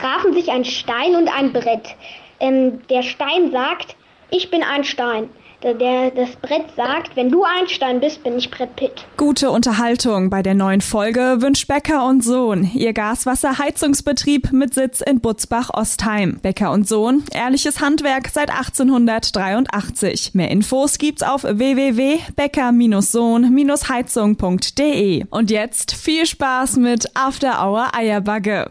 trafen sich ein Stein und ein Brett. Ähm, der Stein sagt, ich bin ein Stein. Der, der, das Brett sagt, wenn du Einstein bist, bin ich Brett Pitt. Gute Unterhaltung bei der neuen Folge wünscht Becker und Sohn, ihr Gaswasserheizungsbetrieb mit Sitz in Butzbach-Ostheim. Becker und Sohn, ehrliches Handwerk seit 1883. Mehr Infos gibt's auf www.becker-sohn-heizung.de. Und jetzt viel Spaß mit After Hour Eierbagge.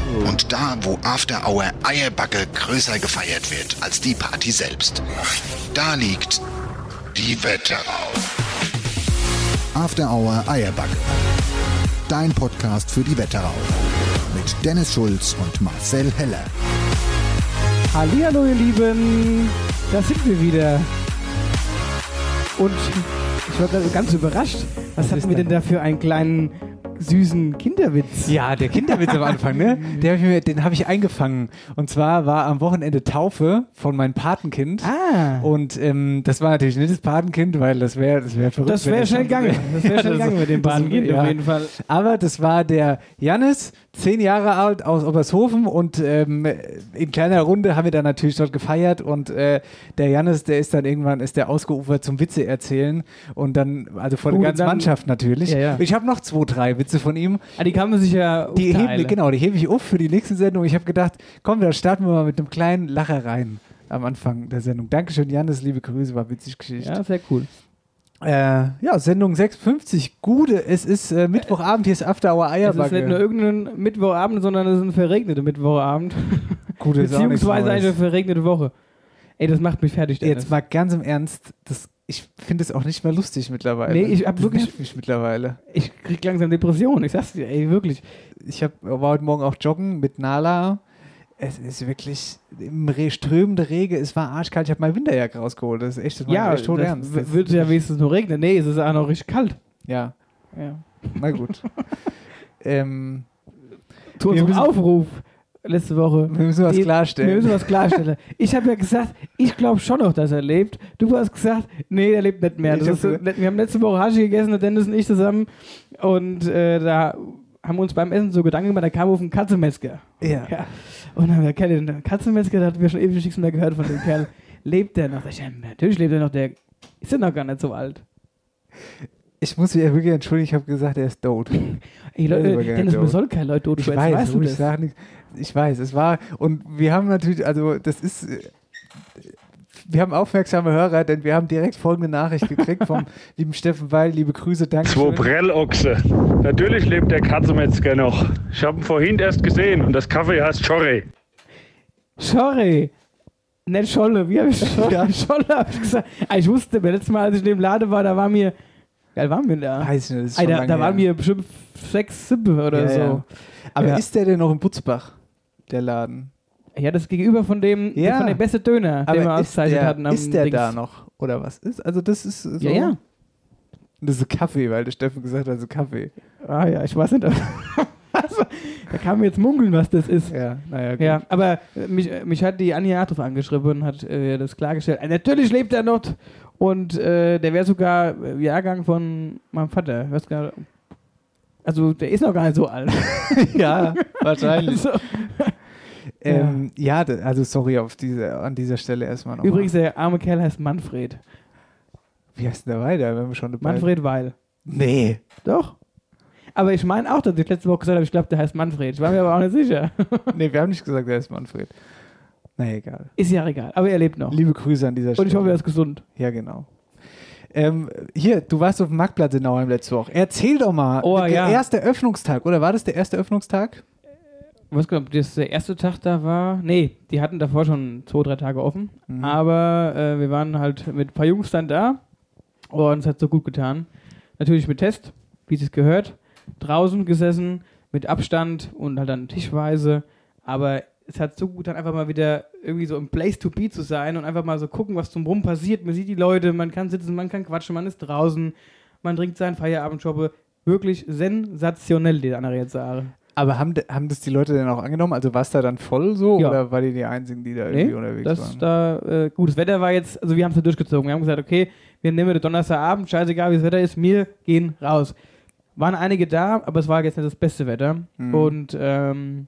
Und da, wo After Hour Eierbacke größer gefeiert wird als die Party selbst. Da liegt die Wetterau. After Hour Eierbacke. Dein Podcast für die Wetterau. Mit Dennis Schulz und Marcel Heller. Hallihallo, ihr Lieben. Da sind wir wieder. Und ich war ganz überrascht. Was, hatten wir denn da für einen kleinen süßen Kinderwitz? Ja, der Kinderwitz am Anfang, ne? Hab mir, den habe ich eingefangen. Und zwar war am Wochenende Taufe von meinem Patenkind. Ah. Und ähm, das war natürlich nicht das Patenkind, weil das wäre das wär verrückt. Das wäre schnell gegangen. Das wäre schnell gegangen mit dem Bahnkind ja. auf jeden Fall. Aber das war der Jannis, zehn Jahre alt aus Obershofen und ähm, in kleiner Runde haben wir dann natürlich dort gefeiert und äh, der Jannis, der ist dann irgendwann, ist der ausgeufert zum Witze erzählen und dann, also vor der Gut, ganzen dann- Mannschaft natürlich. Ja, ja. Ich habe noch zwei, drei Witze von ihm. Ah, die kann man sich ja Die heben, genau, die hebe ich auf für die nächste Sendung. Ich habe gedacht, komm, dann starten wir mal mit einem kleinen Lacher rein am Anfang der Sendung. Dankeschön, Jannis, liebe Grüße, war witzig Geschichte. Ja, sehr cool. Äh, ja, Sendung 56, Gude, es ist äh, Mittwochabend, hier ist After Hour Es ist nicht nur Eierbacke. irgendein Mittwochabend, sondern es ist ein verregneter Mittwochabend. Gude Beziehungsweise eine verregnete Woche. Ey, das macht mich fertig, Dennis. Jetzt mal ganz im Ernst, das, ich finde es auch nicht mehr lustig mittlerweile. Nee, ich hab Das wirklich- mich mittlerweile. Ich krieg langsam Depressionen, ich sag's dir, ey, wirklich. Ich hab, war heute Morgen auch joggen mit Nala. Es ist wirklich im strömende Rege, es war arschkalt. Ich habe mein Winterjacke rausgeholt. Das ist echt, das Ja, echt tot ernst. Das- wird ja wenigstens nur regnen. Nee, es ist auch noch richtig kalt. Ja, Ja. na gut. ähm, Zu unserem müssen- Aufruf letzte Woche. wir müssen was Die- klarstellen. Wir müssen was klarstellen. Ich habe ja gesagt, ich glaube schon noch, dass er lebt. Du hast gesagt, nee, er lebt nicht mehr. Hab so- wir haben letzte Woche Hashi gegessen, der Dennis und ich zusammen. Und äh, da haben wir uns beim Essen so Gedanken gemacht, da kam auf ein Katzenmetzger. ja. Ja. Und dann haben wir, Kerl, den Katzenmetzger, da hatten wir schon ewig nichts mehr gehört von dem Kerl. Lebt der noch? Ich, ja, natürlich lebt er noch. Der ist ja noch gar nicht so alt. Ich muss mich ja wirklich entschuldigen, ich habe gesagt, er ist tot. Ey, Der ist Leute, Dennis, nicht man soll kein Leute tot Ich weiß, weißt du ich nichts. Ich weiß, es war, und wir haben natürlich, also das ist, wir haben aufmerksame Hörer, denn wir haben direkt folgende Nachricht gekriegt vom lieben Steffen Weil, liebe Grüße, danke Zwei schön. Prellochse. Natürlich lebt der Katzenmetzger noch. Ich habe ihn vorhin erst gesehen und das Kaffee heißt Chorre. Sorry. Nicht Scholle, wie habe ich Scholle? Ja. Scholle habe ich gesagt. Ah, ich wusste, beim letzten Mal, als ich in dem Laden war, da war mir. Ja, waren wir da? Weiß ich nicht, das ist schon da, da waren wir bestimmt sechs, sieben oder Ja, so. ja. Aber Ja. ist der denn noch in Butzbach, der Laden? Ja. das gegenüber von dem, Ja. von dem beste Döner, den wir Aber ausgezeichnet der, hatten. am ist der Dings. da noch? Oder was ist? Also das ist so. Ja, ja. Das ist Kaffee, weil der Steffen gesagt hat, das ist Kaffee. Ah ja, ich weiß nicht. also, da kann mir jetzt munkeln, was das ist. Ja, naja, gut. Ja, aber äh, mich, äh, mich hat die Anja Harthoff angeschrieben und hat äh, das klargestellt. Äh, natürlich lebt er noch und äh, der wäre sogar Jahrgang von meinem Vater. Ich weiß gar nicht, also der ist noch gar nicht so alt. ja wahrscheinlich. Also, Ähm, ja, da- also sorry auf diese, an dieser Stelle erstmal noch. übrigens, der arme Kerl heißt Manfred. Wie heißt denn der weiter, wenn wir schon dabei Manfred Weil. Nee. Doch. Aber ich meine auch, dass ich letzte Woche gesagt habe, ich glaube, der heißt Manfred. Ich war mir aber auch nicht sicher. Nee, wir haben nicht gesagt, er ist Manfred. Na egal. Ist ja egal. Aber er lebt noch. Liebe Grüße an dieser Stelle. Und ich hoffe, er ist gesund. Ja, genau. Ähm, hier, du warst auf dem Marktplatz in Nauheim letzte Woche. Erzähl doch mal. Oh, der ja. erste Öffnungstag, oder war das der erste Öffnungstag? Was genau, ob das der erste Tag da war? Nee, die hatten davor schon zwei, drei Tage offen. Mhm. Aber äh, wir waren halt mit ein paar Jungs dann da und es hat so gut getan. Natürlich mit Test, wie es gehört. Draußen gesessen, mit Abstand und halt dann tischweise. Aber es hat so gut, dann einfach mal wieder irgendwie so im Place to be zu sein und einfach mal so gucken, was drumherum passiert. Man sieht die Leute, man kann sitzen, man kann quatschen, man ist draußen, man trinkt seinen Feierabendschobbe. Wirklich sensationell, die andere jetzt sagen. Aber haben, haben das die Leute denn auch angenommen? Also war es da dann voll so Ja. oder war die die einzigen, die da irgendwie Nee, unterwegs das waren? da, äh, gutes Wetter war jetzt, also wir haben es ja durchgezogen. Wir haben gesagt, okay, wir nehmen den Donnerstagabend, scheißegal wie das Wetter ist, wir gehen raus. Waren einige da, aber es war jetzt nicht das beste Wetter. Mhm. Und, ähm,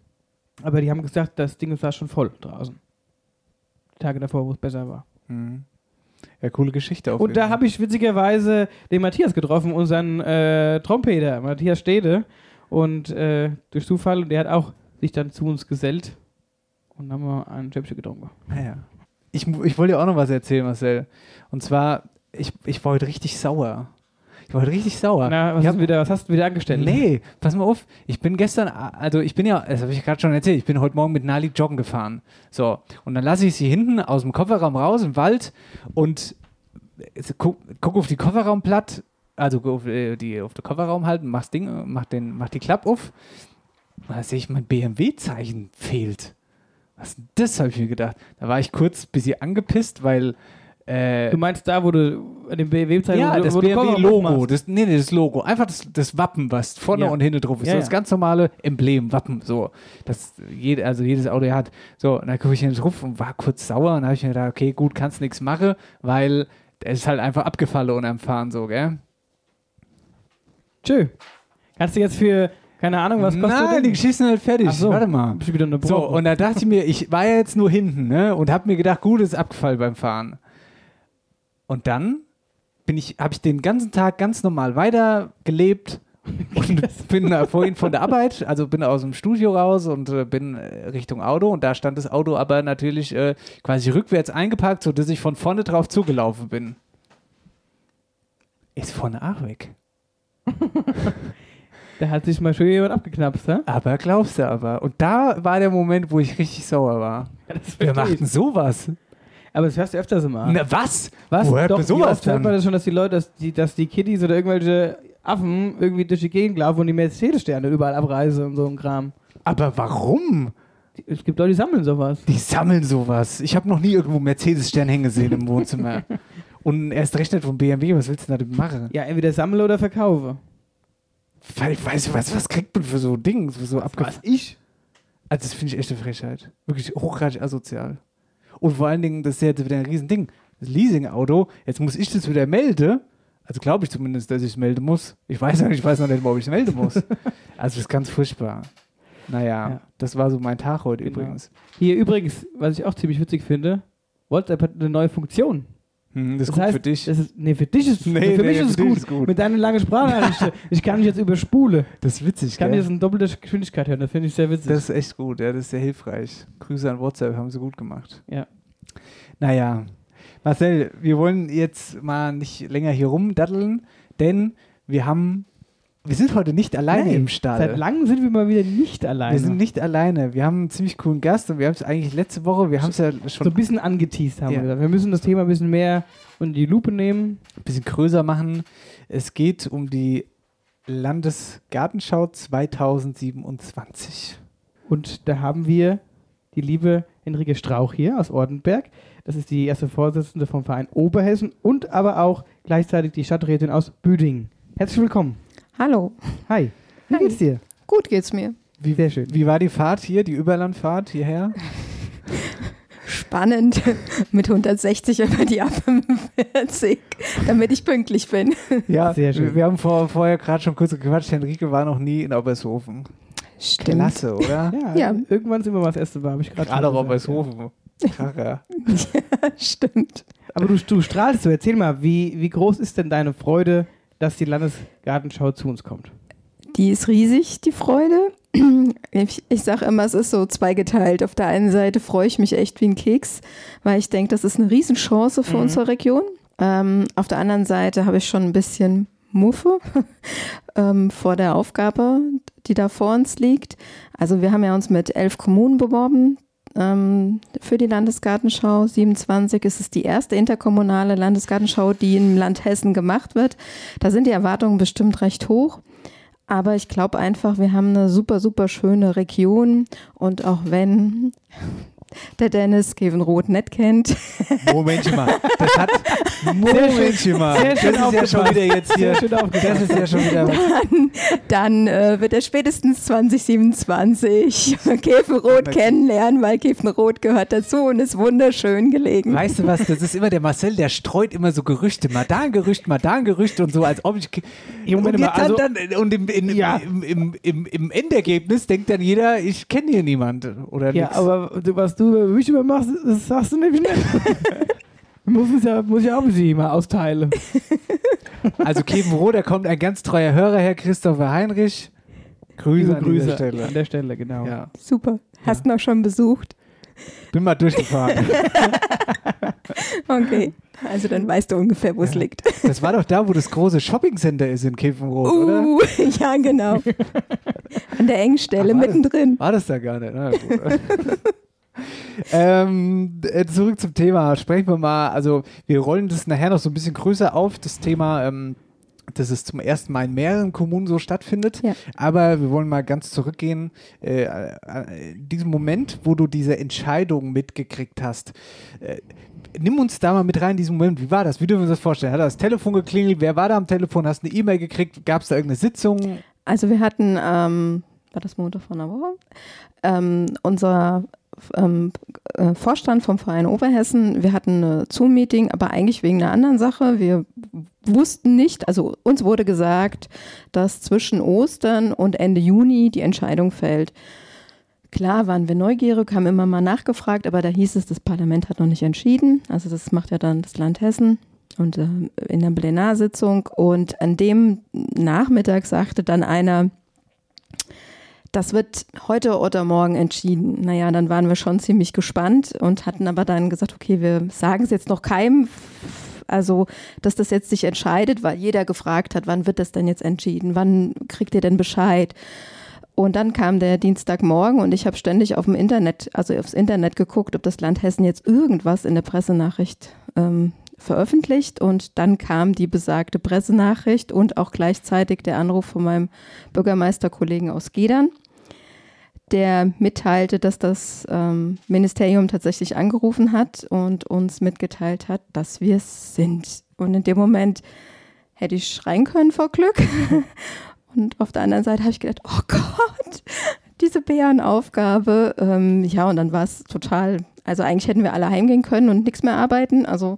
aber die haben gesagt, das Ding war schon voll draußen. Die Tage davor, wo es besser war. Mhm. Ja, coole Geschichte auf Und da habe ich witzigerweise den Matthias getroffen, unseren äh, Trompeter, Matthias Stede. Und äh, durch Zufall, und der hat auch sich dann zu uns gesellt. Und dann haben wir ein Schäppchen getrunken. Naja. Ich, mu- ich wollte dir auch noch was erzählen, Marcel. Und zwar, ich, ich war heute richtig sauer. Ich war heute richtig sauer. Na, was, ich hast du wieder, was hast du wieder angestellt? Nee, pass mal auf. Ich bin gestern, also ich bin ja, das habe ich gerade schon erzählt, ich bin heute Morgen mit Nali joggen gefahren. So, und dann lasse ich sie hinten aus dem Kofferraum raus im Wald und guck, guck auf die Kofferraumplatt, also auf, äh, die, auf den Kofferraum halten, mach's Ding, äh, mach, den, mach die Klappe auf. Und da sehe ich, mein BMW-Zeichen fehlt. Was ist denn das, habe ich mir gedacht. Da war ich kurz ein bisschen angepisst, weil äh, Du meinst da, wo du an dem BMW-Zeichen ja, das BMW-Logo. Das, nee, nee, das Logo. Einfach das, das Wappen, was vorne Ja. und hinten drauf ist. Ja, so ja. das ganz normale Emblem, Wappen. So. Das jede, also jedes Auto hat. So, und dann gucke ich in den drauf und war kurz sauer. Und dann habe ich mir gedacht, okay, gut, kannst nichts machen, weil es ist halt einfach abgefallen unterm Fahren, so, gell? Tschö. Kannst du jetzt für, keine Ahnung, was kostet Nein, denn? die Geschichte ist halt fertig. Ach so. Warte mal. Bist wieder So, unterbrochen? und da dachte ich mir, ich war ja jetzt nur hinten, ne? Und habe mir gedacht, gut, ist abgefallen beim Fahren. Und dann bin ich, habe ich den ganzen Tag ganz normal weitergelebt und bin vorhin von der Arbeit, also bin aus dem Studio raus und äh, bin äh, Richtung Auto und da stand das Auto aber natürlich äh, quasi rückwärts eingeparkt, sodass ich von vorne drauf zugelaufen bin. Ist vorne auch weg. da hat sich mal schön jemand abgeknapst, hä? Aber glaubst du aber. Und da war der Moment, wo ich richtig sauer war. Ja, Wer macht denn sowas? Aber das hörst du öfters immer. Na, was? Was? Wo hört Doch, man wie sowas oft hört man das schon, dass die Leute, dass die, dass die Kiddies oder irgendwelche Affen irgendwie durch die Gegend laufen und die Mercedes-Sterne überall abreißen und so ein Kram. Aber warum? Es gibt Leute, die sammeln sowas. Die sammeln sowas. Ich habe noch nie irgendwo Mercedes-Stern hängen gesehen im Wohnzimmer. Und erst recht nicht vom BMW. Was willst du denn damit machen? Ja, entweder sammle oder verkaufe. Weil ich weiß, was, was kriegt man für so Dinge, für so abgefahren? ich? Also, das finde ich echt eine Frechheit. Wirklich hochgradig asozial. Und vor allen Dingen, das ist ja jetzt wieder ein Riesending. Das Leasing-Auto, jetzt muss ich das wieder melden. Also glaube ich zumindest, dass ich es melden muss. Ich weiß ja nicht, ich weiß noch nicht, ob ich es melden muss. also das ist ganz furchtbar. Naja, Ja. das war so mein Tag heute Genau. übrigens. Hier übrigens, was ich auch ziemlich witzig finde, WhatsApp hat eine neue Funktion. Hm, das ist gut heißt, für dich. Das ist, nee, für dich ist, Nee, für nee, mich für ist es dich gut. ist gut. Mit deiner langen Sprachnachricht. ich kann dich jetzt überspule. Das ist witzig, Ich kann gell? jetzt in doppelter Geschwindigkeit hören. Das finde ich sehr witzig. Das ist echt gut, ja, das ist sehr hilfreich. Grüße an WhatsApp, haben sie gut gemacht. Ja. Naja, Marcel, wir wollen jetzt mal nicht länger hier rumdatteln, denn wir haben, wir sind heute nicht alleine Nee, im Stall. Seit langem sind wir mal wieder nicht alleine. wir sind nicht alleine. Wir haben einen ziemlich coolen Gast und wir haben es eigentlich letzte Woche, wir haben es ja so schon ein bisschen angeteased haben Ja. wir gesagt. Wir müssen das Thema ein bisschen mehr unter die Lupe nehmen. ein bisschen größer machen. Es geht um die Landesgartenschau 2027. Und da haben wir die liebe Henrike Strauch hier aus Ortenberg. Das ist die erste Vorsitzende vom Verein Oberhessen und aber auch gleichzeitig die Stadträtin aus Büdingen. Herzlich willkommen. Hallo. Hi. Wie Hi. geht's dir? Gut geht's mir. Wie sehr schön. Wie war die Fahrt hier, die Überlandfahrt hierher? Spannend mit 160 über die A45, damit ich pünktlich bin. Ja, Sehr schön. Wir, wir haben vor, vorher gerade schon kurz gequatscht. Henrike war noch nie in Obershofen. Stimmt. Klasse, oder? Ja, Ja. irgendwann sind wir mal das erste Mal, habe ich gerade Gerade auch Obershofen. Kracher. Stimmt. Aber du, du strahlst so. Erzähl mal, wie, wie groß ist denn deine Freude, dass die Landesgartenschau zu uns kommt? Die ist riesig, die Freude. Ich, ich sage immer, es ist so zweigeteilt. Auf der einen Seite freue ich mich echt wie ein Keks, weil ich denke, das ist eine Riesenchance für Mhm. unsere Region. Ähm, auf der anderen Seite habe ich schon ein bisschen Muffe ähm, vor der Aufgabe, die da vor uns liegt. Also wir haben ja uns mit elf Kommunen beworben ähm, für die Landesgartenschau 27. ist es die erste interkommunale Landesgartenschau, die im Land Hessen gemacht wird. Da sind die Erwartungen bestimmt recht hoch. Aber ich glaube einfach, wir haben eine super, super schöne Region und auch wenn der Dennis Kevin Roth nicht kennt. Momentchen mal. Das hat. Momentchen mal. Sehr Das schön ist ja schon wieder jetzt hier. Schön Das ist ja schon wieder. Dann, dann äh, wird er spätestens 2027 Kevin Roth kennenlernen, weil Kevin Roth gehört dazu und ist wunderschön gelegen. Weißt du was? Das ist immer der Marcel, der streut immer so Gerüchte. Mal da ein Gerücht, mal da ein Gerücht und so, als ob ich. Moment und, mal, jetzt also- dann, dann, und im, in, Ja. im, im, im, im Endergebnis denkt dann jeder, ich kenne hier niemand. Oder Ja, nix. aber du, was du über mich über machst, das sagst du nämlich nicht. muss, es ja, muss ich auch ein bisschen mal austeilen. Also Kevin Roth, da kommt ein ganz treuer Hörer her, Christopher Heinrich. Grüße an Grüße Stelle. an der Stelle, genau. Ja, Super. Hast du noch schon besucht? bin mal durchgefahren. Okay. Also dann weißt du ungefähr, wo es liegt. Das war doch da, wo das große Shoppingcenter ist in Kepfenrot, oder? Uh, ja, genau. An der Engstelle, Ach, war das- mittendrin. War das da gar nicht? Na, gut. Ähm, äh, zurück zum Thema. Sprechen wir mal, also wir rollen das nachher noch so ein bisschen größer auf, das Thema, ähm, dass es zum ersten Mal in mehreren Kommunen so stattfindet. Ja. Aber wir wollen mal ganz zurückgehen. Äh, äh, in diesem Moment, wo du diese Entscheidung mitgekriegt hast, äh, nimm uns da mal mit rein in diesen Moment. Wie war das? Wie dürfen wir uns das vorstellen? Hat das Telefon geklingelt? Wer war da am Telefon? Hast du eine E-Mail gekriegt? Gab es da irgendeine Sitzung? Also wir hatten, ähm, war das Montag vor einer Woche, ähm, unser ähm, äh, Vorstand vom Verein Oberhessen, wir hatten ein Zoom-Meeting, aber eigentlich wegen einer anderen Sache. Wir wussten nicht, also uns wurde gesagt, dass zwischen Ostern und Ende Juni die Entscheidung fällt. Klar waren wir neugierig, haben immer mal nachgefragt, aber da hieß es, das Parlament hat noch nicht entschieden. Also das macht ja dann das Land Hessen und äh, in der Plenarsitzung. Und an dem Nachmittag sagte dann einer, das wird heute oder morgen entschieden. Naja, dann waren wir schon ziemlich gespannt und hatten aber dann gesagt, okay, wir sagen es jetzt noch keinem, also dass das jetzt sich entscheidet, weil jeder gefragt hat, wann wird das denn jetzt entschieden, wann kriegt ihr denn Bescheid? Und dann kam der Dienstagmorgen und ich habe ständig auf dem Internet, also aufs Internet geguckt, ob das Land Hessen jetzt irgendwas in der Pressenachricht ähm, veröffentlicht. Und dann kam die besagte Pressenachricht und auch gleichzeitig der Anruf von meinem Bürgermeisterkollegen aus Gedern, der mitteilte, dass das ähm, Ministerium tatsächlich angerufen hat und uns mitgeteilt hat, dass wir es sind. Und in dem Moment hätte ich schreien können vor Glück. Und auf der anderen Seite habe ich gedacht, oh Gott, diese Bärenaufgabe. Ähm, ja, und dann war es total, also eigentlich hätten wir alle heimgehen können und nichts mehr arbeiten. Also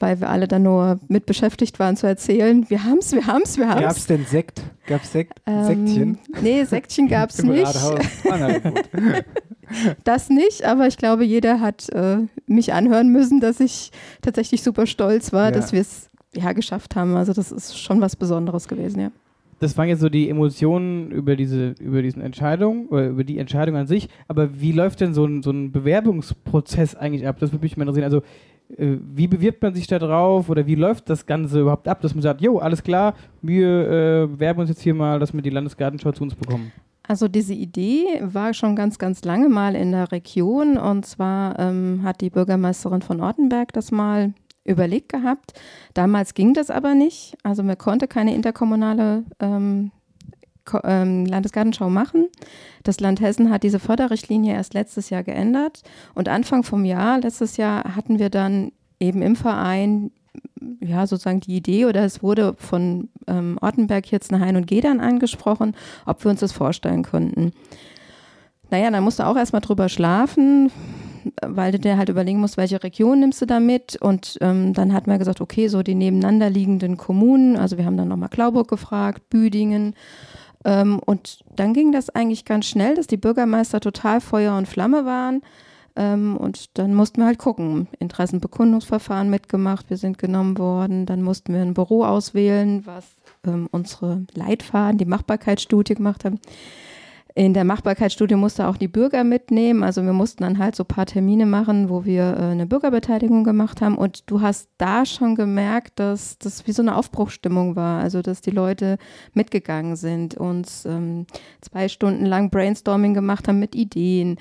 weil wir alle dann nur mit beschäftigt waren zu erzählen, wir haben's, wir haben's, wir Gab es haben's. denn Sekt? Gab es Sekt? Ähm, Sektchen? Nee, Sektchen gab es Im nicht. Ah. Das nicht, aber ich glaube, jeder hat äh, mich anhören müssen, dass ich tatsächlich super stolz war, Ja. dass wir es ja geschafft haben. Also das ist schon was Besonderes gewesen, ja. Das waren jetzt so die Emotionen über diese, über diesen Entscheidung oder über die Entscheidung an sich. Aber wie läuft denn so ein, so ein Bewerbungsprozess eigentlich ab? Das würde mich mal interessieren. Also wie bewirbt man sich da drauf oder wie läuft das Ganze überhaupt ab, dass man sagt, jo, alles klar, wir äh, bewerben uns jetzt hier mal, dass wir die Landesgartenschau zu uns bekommen. Also diese Idee war schon ganz, ganz lange mal in der Region und zwar ähm, hat die Bürgermeisterin von Ortenberg das mal überlegt gehabt. Damals ging das aber nicht. Also man konnte keine interkommunale ähm, ähm, Landesgartenschau machen. Das Land Hessen hat diese Förderrichtlinie erst letztes Jahr geändert und Anfang vom Jahr, letztes Jahr, hatten wir dann eben im Verein ja, sozusagen die Idee oder es wurde von ähm, Ortenberg jetzt nach Hein und Gedern angesprochen, ob wir uns das vorstellen könnten. Naja, dann musst du auch erstmal drüber schlafen, weil du dir halt überlegen musst, welche Region nimmst du da mit. Und ähm, dann hatten wir gesagt, okay, so die nebeneinander liegenden Kommunen, also wir haben dann nochmal Klauburg gefragt, Büdingen. Ähm, und dann ging das eigentlich ganz schnell, dass die Bürgermeister total Feuer und Flamme waren. Ähm, und dann mussten wir halt gucken. Interessenbekundungsverfahren mitgemacht, wir sind genommen worden. Dann mussten wir ein Büro auswählen, was ähm, unsere Leitfaden, die Machbarkeitsstudie gemacht haben. In der Machbarkeitsstudie musste auch die Bürger mitnehmen. Also wir mussten dann halt so ein paar Termine machen, wo wir äh, eine Bürgerbeteiligung gemacht haben. Und du hast da schon gemerkt, dass das wie so eine Aufbruchstimmung war. Also dass die Leute mitgegangen sind, uns ähm, zwei Stunden lang Brainstorming gemacht haben mit Ideen.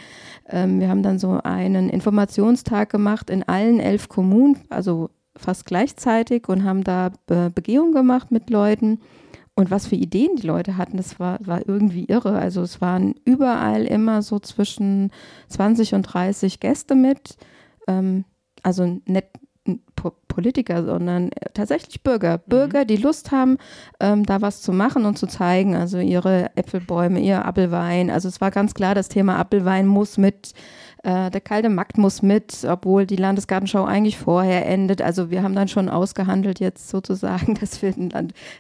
Ähm, wir haben dann so einen Informationstag gemacht in allen elf Kommunen, also fast gleichzeitig und haben da Be Begehung gemacht mit Leuten. Und was für Ideen die Leute hatten, das war, war irgendwie irre. Also es waren überall immer so zwischen 20 und 30 Gäste mit. Ähm, also nicht Politiker, sondern tatsächlich Bürger. Mhm. Bürger, die Lust haben, ähm, da was zu machen und zu zeigen. Also ihre Äpfelbäume, ihr Apfelwein. Also es war ganz klar, das Thema Apfelwein muss mit äh, der kalte Markt muss mit, obwohl die Landesgartenschau eigentlich vorher endet. Also wir haben dann schon ausgehandelt jetzt sozusagen, dass wir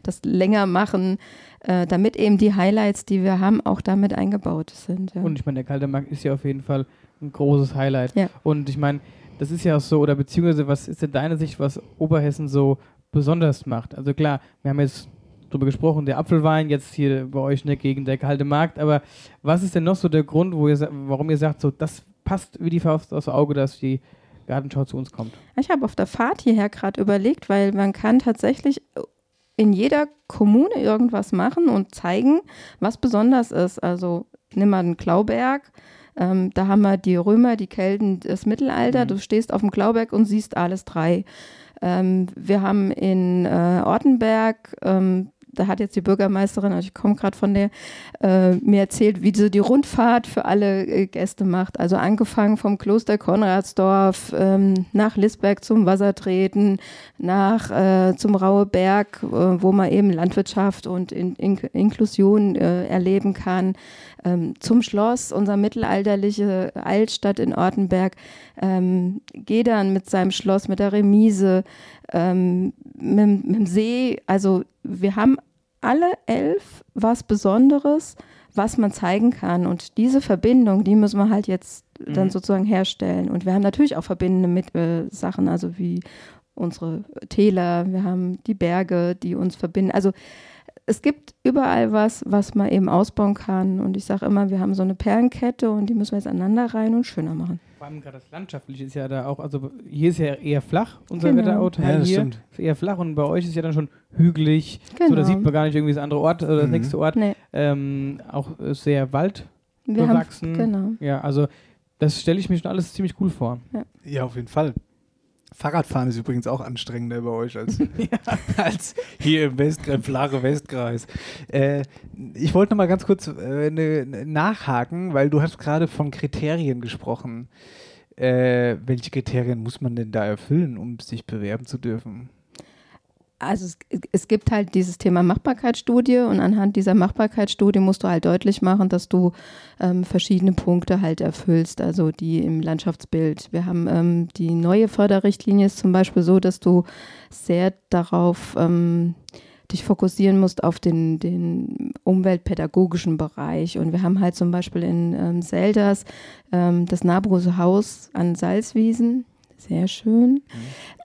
das länger machen, äh, damit eben die Highlights, die wir haben, auch damit eingebaut sind. Ja. Und ich meine, der kalte Markt ist ja auf jeden Fall ein großes Highlight. Ja. Und ich meine, das ist ja auch so, oder beziehungsweise was ist in deiner Sicht, was Oberhessen so besonders macht? Also klar, wir haben jetzt drüber gesprochen, der Apfelwein, jetzt hier bei euch in der Gegend der kalte Markt, aber was ist denn noch so der Grund, wo ihr, warum ihr sagt, so das passt wie die Faust aufs Auge, dass die Gartenschau zu uns kommt. Ich habe auf der Fahrt hierher gerade überlegt, weil man kann tatsächlich in jeder Kommune irgendwas machen und zeigen, was besonders ist. Also nimm mal den Klauberg. Ähm, da haben wir die Römer, die Kelten, das Mittelalter. Mhm. Du stehst auf dem Klauberg und siehst alles drei. Ähm, wir haben in äh, Ortenberg ähm, da hat jetzt die Bürgermeisterin, also ich komme gerade von der, äh, mir erzählt, wie sie die Rundfahrt für alle äh, Gäste macht. Also angefangen vom Kloster Konradsdorf ähm, nach Lisberg zum Wassertreten, nach äh, zum Rauheberg, äh, wo man eben Landwirtschaft und in, in, Inklusion äh, erleben kann, ähm, zum Schloss, unser mittelalterliche Altstadt in Ortenberg, ähm, geht dann mit seinem Schloss, mit der Remise, ähm, mit, mit dem See. Also wir haben alle elf was Besonderes, was man zeigen kann. Und diese Verbindung, die müssen wir halt jetzt dann mhm. sozusagen herstellen. Und wir haben natürlich auch verbindende mit, äh, Sachen, also wie unsere Täler, wir haben die Berge, die uns verbinden. Also es gibt überall was, was man eben ausbauen kann. Und ich sage immer, wir haben so eine Perlenkette und die müssen wir jetzt aneinander rein und schöner machen. Vor allem gerade das Landschaftliche ist ja da auch, also hier ist ja eher flach, unser genau. Wetterauteil ja, hier stimmt. ist eher flach und bei euch ist ja dann schon hügelig. Genau. So, da sieht man gar nicht irgendwie das andere Ort oder das mhm. nächste Ort. Nee. Ähm, auch sehr waldbewachsen. genau. Ja, also das stelle ich mir schon alles ziemlich cool vor. Ja, ja auf jeden Fall. Fahrradfahren ist übrigens auch anstrengender bei euch als, ja. als hier im, West, im flache Westkreis. Äh, ich wollte noch mal ganz kurz äh, ne, ne, nachhaken, weil du hast gerade von Kriterien gesprochen. Äh, welche Kriterien muss man denn da erfüllen, um sich bewerben zu dürfen? Also es, es, gibt halt dieses Thema Machbarkeitsstudie und anhand dieser Machbarkeitsstudie musst du halt deutlich machen, dass du ähm, verschiedene Punkte halt erfüllst, also die im Landschaftsbild. Wir haben ähm, die neue Förderrichtlinie ist zum Beispiel so, dass du sehr darauf ähm, dich fokussieren musst auf den, den umweltpädagogischen Bereich. Und wir haben halt zum Beispiel in ähm, Selders ähm, das Nabrose Haus an Salzwiesen sehr schön. Mhm.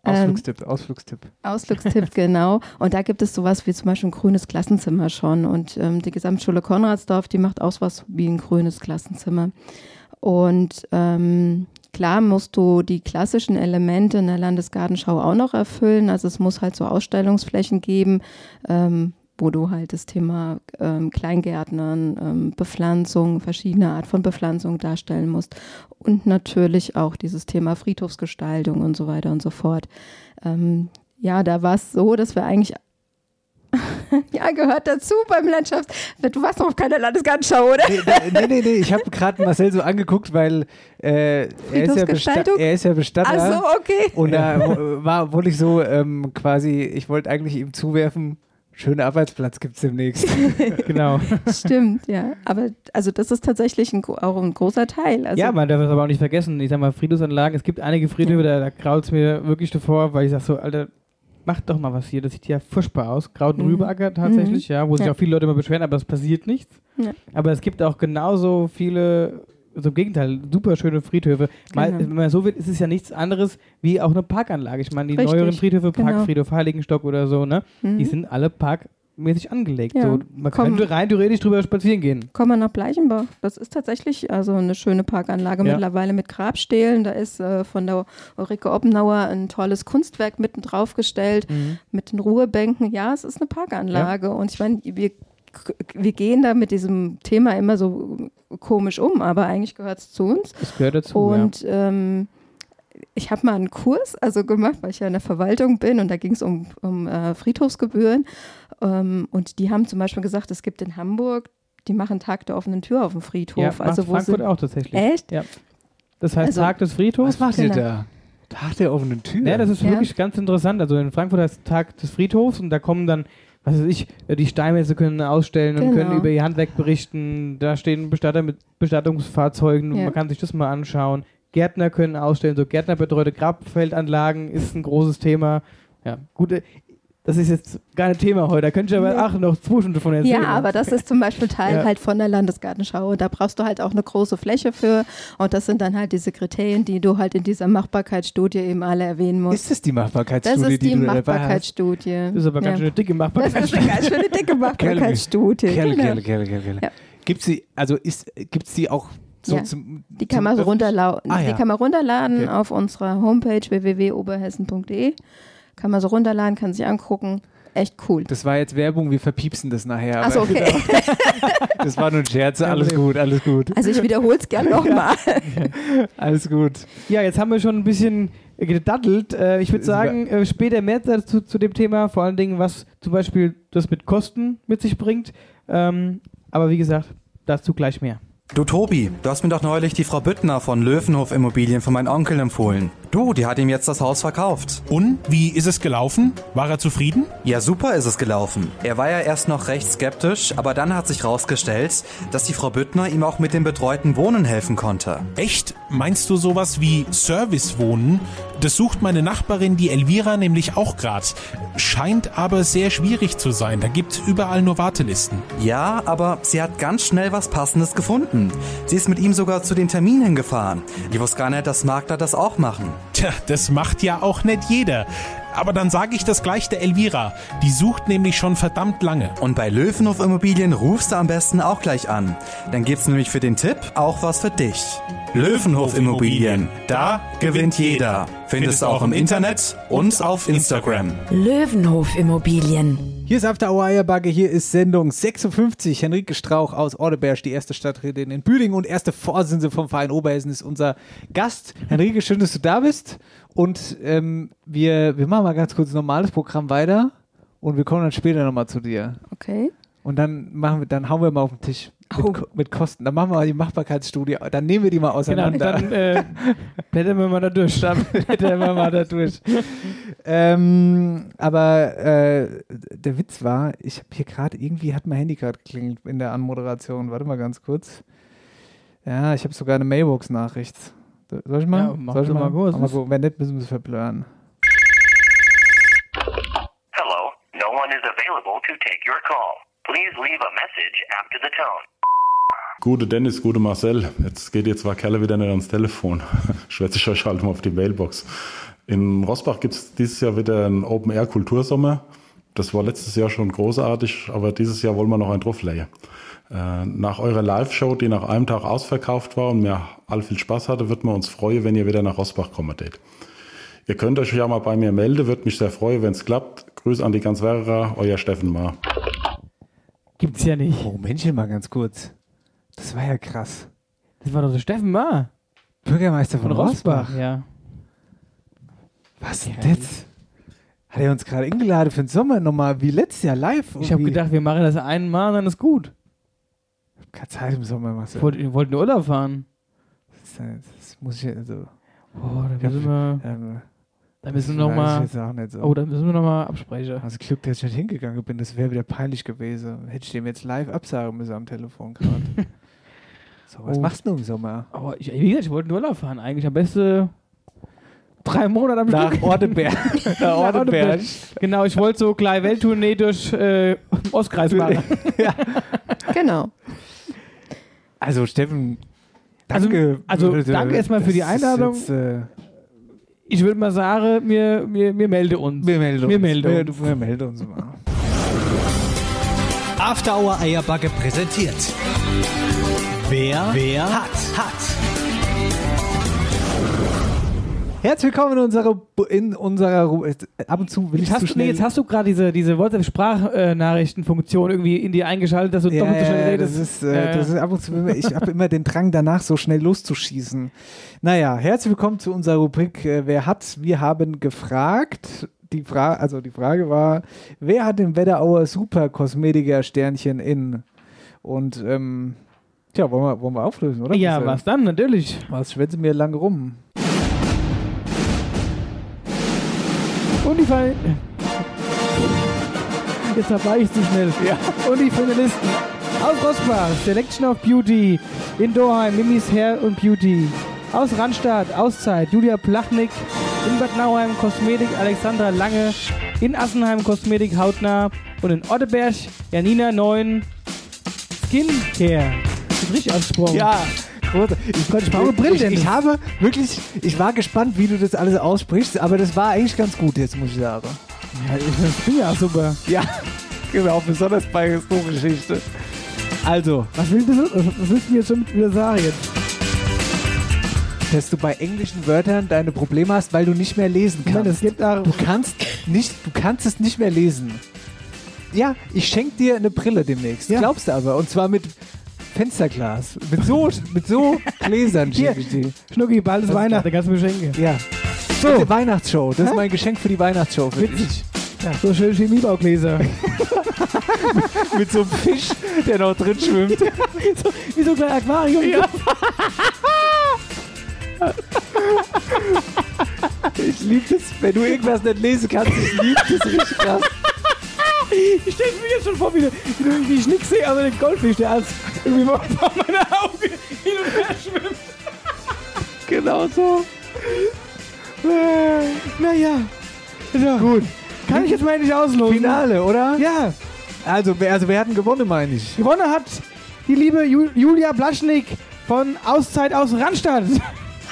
Ausflugstipp, ähm, Ausflugstipp. Ausflugstipp, genau. Und da gibt es sowas wie zum Beispiel ein grünes Klassenzimmer schon. Und ähm, die Gesamtschule Konradsdorf, die macht auch sowas wie ein grünes Klassenzimmer. Und ähm, klar musst du die klassischen Elemente in der Landesgartenschau auch noch erfüllen. Also es muss halt so Ausstellungsflächen geben, ähm, wo du halt das Thema ähm, Kleingärtnern, ähm, Bepflanzung, verschiedene Art von Bepflanzung darstellen musst. Und natürlich auch dieses Thema Friedhofsgestaltung und so weiter und so fort. Ähm, ja, da war es so, dass wir eigentlich ja, gehört dazu beim Landschafts. Du warst noch auf keiner Landesgartenschau, oder? Nee, nee, nee, nee. ich habe gerade Marcel so angeguckt, weil äh, er, ist ja er ist ja Bestatter. Ach so, okay. Und da war, wollte ich so ähm, quasi, ich wollte eigentlich ihm zuwerfen, Schöner Arbeitsplatz gibt es demnächst. genau. Stimmt, ja. Aber also das ist tatsächlich ein, auch ein großer Teil. Also ja, man darf es aber auch nicht vergessen. Ich sag mal, Friedhofsanlagen, es gibt einige Friedhöfe, ja. da, da kraut es mir wirklich davor, weil ich sag so, Alter, macht doch mal was hier. Das sieht ja furchtbar aus. Und mhm. Rübeacker tatsächlich, mhm. ja, wo sich auch viele Leute immer beschweren, aber es passiert nichts. Ja. Aber es gibt auch genauso viele also im Gegenteil, super schöne Friedhöfe. Mal, genau. Wenn man so wird, ist es ja nichts anderes wie auch eine Parkanlage. Ich meine, die Richtig, neueren Friedhöfe, Parkfriedhof, genau. Heiligenstock oder so, ne? Mhm. Die sind alle parkmäßig angelegt. Ja. So, man Komm, könnte rein theoretisch drüber spazieren gehen. Kommen wir nach Bleichenbach. Das ist tatsächlich also eine schöne Parkanlage ja. mittlerweile mit Grabstelen. Da ist äh, von der Ulrike Oppenauer ein tolles Kunstwerk mitten drauf gestellt mhm. mit den Ruhebänken. Ja, es ist eine Parkanlage. Ja. Und ich meine, wir wir gehen da mit diesem Thema immer so komisch um, aber eigentlich gehört es zu uns. Es gehört dazu. Und ja. ähm, ich habe mal einen Kurs also gemacht, weil ich ja in der Verwaltung bin und da ging es um, um äh, Friedhofsgebühren. Ähm, und die haben zum Beispiel gesagt, es gibt in Hamburg, die machen Tag der offenen Tür auf dem Friedhof. Ja, also macht wo Frankfurt auch tatsächlich. Echt? Ja. Das heißt Also- Tag des Friedhofs. Was macht Genau. ihr da? Tag der offenen Tür. Ja, das ist Ja. wirklich ganz interessant. Also in Frankfurt heißt Tag des Friedhofs und da kommen dann, was weiß ich, äh, die Steinmetze können ausstellen und Genau. können über ihr Handwerk berichten. Da stehen Bestatter mit Bestattungsfahrzeugen, Ja. man kann sich das mal anschauen. Gärtner können ausstellen, so Gärtnerbetreute Grabfeldanlagen ist ein großes Thema. Ja, gut, äh, das ist jetzt gar nicht Thema heute. Da könnte ich aber, ach, noch zwei Stunden von erzählen. Ja, aber das ist zum Beispiel Teil Ja. halt von der Landesgartenschau. Da brauchst du halt auch eine große Fläche für. Und das sind dann halt diese Kriterien, die du halt in dieser Machbarkeitsstudie eben alle erwähnen musst. Ist das die Machbarkeitsstudie, Das ist die die? Machbarkeitsstudie. Das ist aber ganz ja. schön dicke Das Machbarkeit. ist eine ganz schöne dicke Machbarkeitsstudie. Kerle, genau. Kerle, Kerle, Kerle. Ja. Gibt sie, also ist, gibt's die auch so Ja. zum. Die kann man runterladen. Ah, ja. Die kann man runterladen Okay. auf unserer Homepage www.oberhessen.de. Kann man so runterladen, kann sich angucken. Echt cool. Das war jetzt Werbung, wir verpiepsen das nachher. Achso, aber okay. Das war nur ein Scherz. Alles gut, alles gut. Also ich wiederhole es gern nochmal. Alles gut. Ja, jetzt haben wir schon ein bisschen gedattelt. Äh, ich würde sagen, äh, später mehr dazu zu dem Thema, vor allen Dingen, was zum Beispiel das mit Kosten mit sich bringt. Ähm, aber wie gesagt, dazu gleich mehr. Du Tobi, du hast mir doch neulich die Frau Büttner von Löwenhof Immobilien von meinem Onkel empfohlen. Du, die hat ihm jetzt das Haus verkauft. Und wie ist es gelaufen? War er zufrieden? Ja, super ist es gelaufen. Er war ja erst noch recht skeptisch, aber dann hat sich rausgestellt, dass die Frau Büttner ihm auch mit dem betreuten Wohnen helfen konnte. Echt? Meinst du sowas wie Servicewohnen? Das sucht meine Nachbarin, die Elvira, nämlich auch grad. Scheint aber sehr schwierig zu sein. Da gibt's überall nur Wartelisten. Ja, aber sie hat ganz schnell was Passendes gefunden. Sie ist mit ihm sogar zu den Terminen hingefahren. Ich wusste gar nicht, dass Makler das auch machen. Tja, das macht ja auch nicht jeder. Aber dann sage ich das gleich der Elvira. Die sucht nämlich schon verdammt lange. Und bei Löwenhof Immobilien rufst du am besten auch gleich an. Dann gibt's nämlich für den Tipp auch was für dich. Löwenhof Immobilien. Da gewinnt jeder. Findest du auch im Internet und auf Instagram. Löwenhof Immobilien. Hier ist After Hour Eierbagge, hier ist Sendung 56. Henrike Strauch aus Ordeberg, die erste Stadträtin in Büdingen und erste Vorsitzende vom Verein Oberhessen ist unser Gast. Henrike, schön, dass du da bist. Und ähm, wir, wir machen mal ganz kurz ein normales Programm weiter und wir kommen dann später nochmal zu dir. Okay. Und dann machen wir, dann hauen wir mal auf den Tisch Oh. Ko- mit Kosten. Dann machen wir mal die Machbarkeitsstudie, dann nehmen wir die mal Genau, auseinander. dann äh, blättern wir mal da durch. Dann blättern wir mal da durch. ähm, aber äh, der Witz war, ich habe hier gerade, irgendwie hat mein Handy gerade geklingelt in der Anmoderation. Warte mal ganz kurz. Ja, ich habe sogar eine Mailbox-Nachricht. Soll ich mal? Ja, mach Soll ich mal kurz. Aber gut, wenn nicht, müssen wir es verblören. Hello, no one is available to take your call. Please leave a message after the tone. Gute Dennis, gute Marcel. Jetzt geht ihr zwei Kerle wieder nicht ans Telefon. Schwätze ich euch halt mal auf die Mailbox. In Rosbach gibt es dieses Jahr wieder einen Open-Air-Kultursommer. Das war letztes Jahr schon großartig, aber dieses Jahr wollen wir noch einen drauflegen. Äh, nach eurer Live-Show, die nach einem Tag ausverkauft war und mir all viel Spaß hatte, würden wir uns freuen, wenn ihr wieder nach Rosbach kommt. Ihr könnt euch ja mal bei mir melden, würde mich sehr freuen, wenn es klappt. Grüß an die ganz Werra, euer Steffen Ma. Gibt's ja nicht. Oh, Männchen mal ganz kurz. Das war ja krass. Das war doch der Steffen Ma. Bürgermeister von, Von Rosbach. Rosbach, ja. Was denn das? Hat er uns gerade eingeladen für den Sommer nochmal wie letztes Jahr live? Ich habe gedacht, wir machen das einmal, dann ist gut. Keine Zeit im Sommer, machst Ich wollte, ich wollte in Urlaub fahren. Das, das muss ich also. Oh, da müssen wir, Ähm, da müssen wir das noch mal, weiß ich jetzt auch nicht so. oh, da müssen wir noch mal absprechen. Also Glück, dass ich nicht hingegangen bin, das wäre wieder peinlich gewesen. Hätte ich dem jetzt live absagen müssen am Telefon gerade. so, was Oh. machst du im Sommer? Aber ich, wie gesagt, ich wollte in Urlaub fahren. Eigentlich am besten drei Monate am Nach Stück. Ordeberg. Nach Ordeberg. Genau, ich wollte so gleich Welttournee durch äh, Ostkreis machen. Genau. Also Steffen, Also- danke. also danke erstmal für die Das ist Einladung. Jetzt, äh, Ich würde mal sagen, wir, wir, wir melden uns. wir melden uns. Wir melden wir, uns. wir melden uns mal. After Hour Eierbacke präsentiert. Wer, wer hat, hat. Herzlich willkommen in unserer, in unserer äh, ab und zu will ich Jetzt zu hast, du, nee, schnell. jetzt hast du gerade diese, diese WhatsApp-Sprachnachrichtenfunktion irgendwie in dir eingeschaltet, dass du ja, doppelt so schnell redest. das ist, äh, das ist ab und zu, immer- ich habe immer den Drang danach, so schnell loszuschießen. Naja, herzlich willkommen zu unserer Rubrik äh, Wer hat? Wir haben gefragt. die, Fra also die Frage war, wer hat den Wetterauer Super Kosmetiker Sternchen in? Und ähm, tja, wollen wir, wollen wir auflösen, oder? Ja, was dann? Natürlich. Was schwätzen wir lang rum? Und die Fall. Jetzt war ich zu schnell. Ja. Und die Finalisten. Aus Rosbach, Selection of Beauty. In Dorheim, Mimis Hair und Beauty. Aus Randstadt, Auszeit, Julia Plachnik. In Bad Nauheim, Kosmetik, Alexandra Lange. In Assenheim, Kosmetik, Hautnah. Und in Otteberg, Janina Neun. Skincare. Ist richtig ausgesprochen. Ja, Ich, ich brauche ich, ich habe wirklich, ich war gespannt, wie du das alles aussprichst, aber das war eigentlich ganz gut jetzt, muss ich sagen. Ja, ich bin ja super. Ja, genau, besonders bei Historiengeschichte. Also, Was willst du, was willst du mir jetzt schon wieder sagen dass du bei englischen Wörtern deine Probleme hast, weil du nicht mehr lesen kannst. darum- Du kannst nicht, du kannst es nicht mehr lesen. Ja, ich schenk dir eine Brille demnächst. Ja. Glaubst du aber. Und zwar mit Fensterglas. Mit so, mit so Gläsern Hier, die. Schnucki, bald ist Weihnachten, kannst du mir schenken. Ja. So. Mit der Weihnachtsshow. Das Hä? ist mein Geschenk für die Weihnachtsshow. Für Witzig. dich. So schön Chemiebaugläser. Mit so einem Fisch, der noch drin schwimmt. so, wie so ein kleines Aquarium. Ich liebe das, wenn du irgendwas nicht lesen kannst. Ich liebe das richtig krass. Ich stelle mir jetzt schon vor, wie, wie, wie ich nichts sehe, aber den Goldfisch, der als irgendwie vor meiner Augen hin und her schwimmt. Genau so. Naja. So. Gut. Kann ich jetzt mal endlich auslosen? Finale, oder? Ja. Also, wer, also wer hat denn gewonnen, meine ich? Gewonnen hat die liebe Ju Julia Blaschnik von Auszeit aus Randstadt.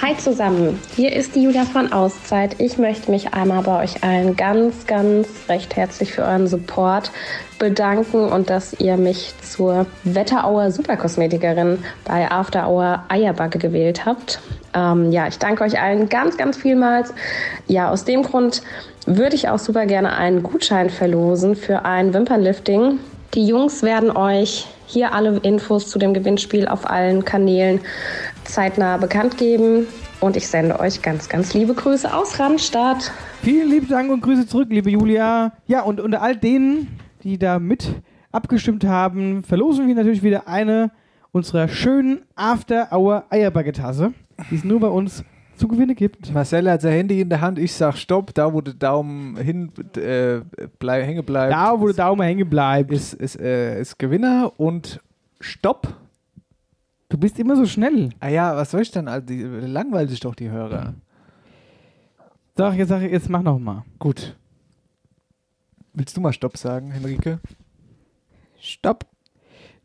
Hi zusammen, hier ist die Julia von Auszeit. Ich möchte mich einmal bei euch allen ganz, ganz recht herzlich für euren Support bedanken und dass ihr mich zur Wetterauer Superkosmetikerin bei After Hour Eierbacke gewählt habt. Ähm, ja, ich danke euch allen ganz, ganz vielmals. Ja, aus dem Grund würde ich auch super gerne einen Gutschein verlosen für ein Wimpernlifting. Die Jungs werden euch hier alle Infos zu dem Gewinnspiel auf allen Kanälen zeitnah bekannt geben. Und ich sende euch ganz, ganz liebe Grüße aus Randstadt. Vielen lieben Dank und Grüße zurück, liebe Julia. Ja, und unter all denen, die da mit abgestimmt haben, verlosen wir natürlich wieder eine unserer schönen After-Hour-Eierbagetasse, die es nur bei uns zu gewinnen gibt. Marcel hat sein Handy in der Hand. Ich sag Stopp. Da, wo der Daumen hin äh, bleib, hängen bleibt. Da, wo der Daumen hängen bleibt. Ist, ist, äh, ist Gewinner und Stopp. Du bist immer so schnell. Ah ja, was soll ich denn? Also, die, langweilt sich doch die Hörer. Sag, jetzt, sag, jetzt mach noch mal. Gut. Willst du mal Stopp sagen, Henrike? Stopp.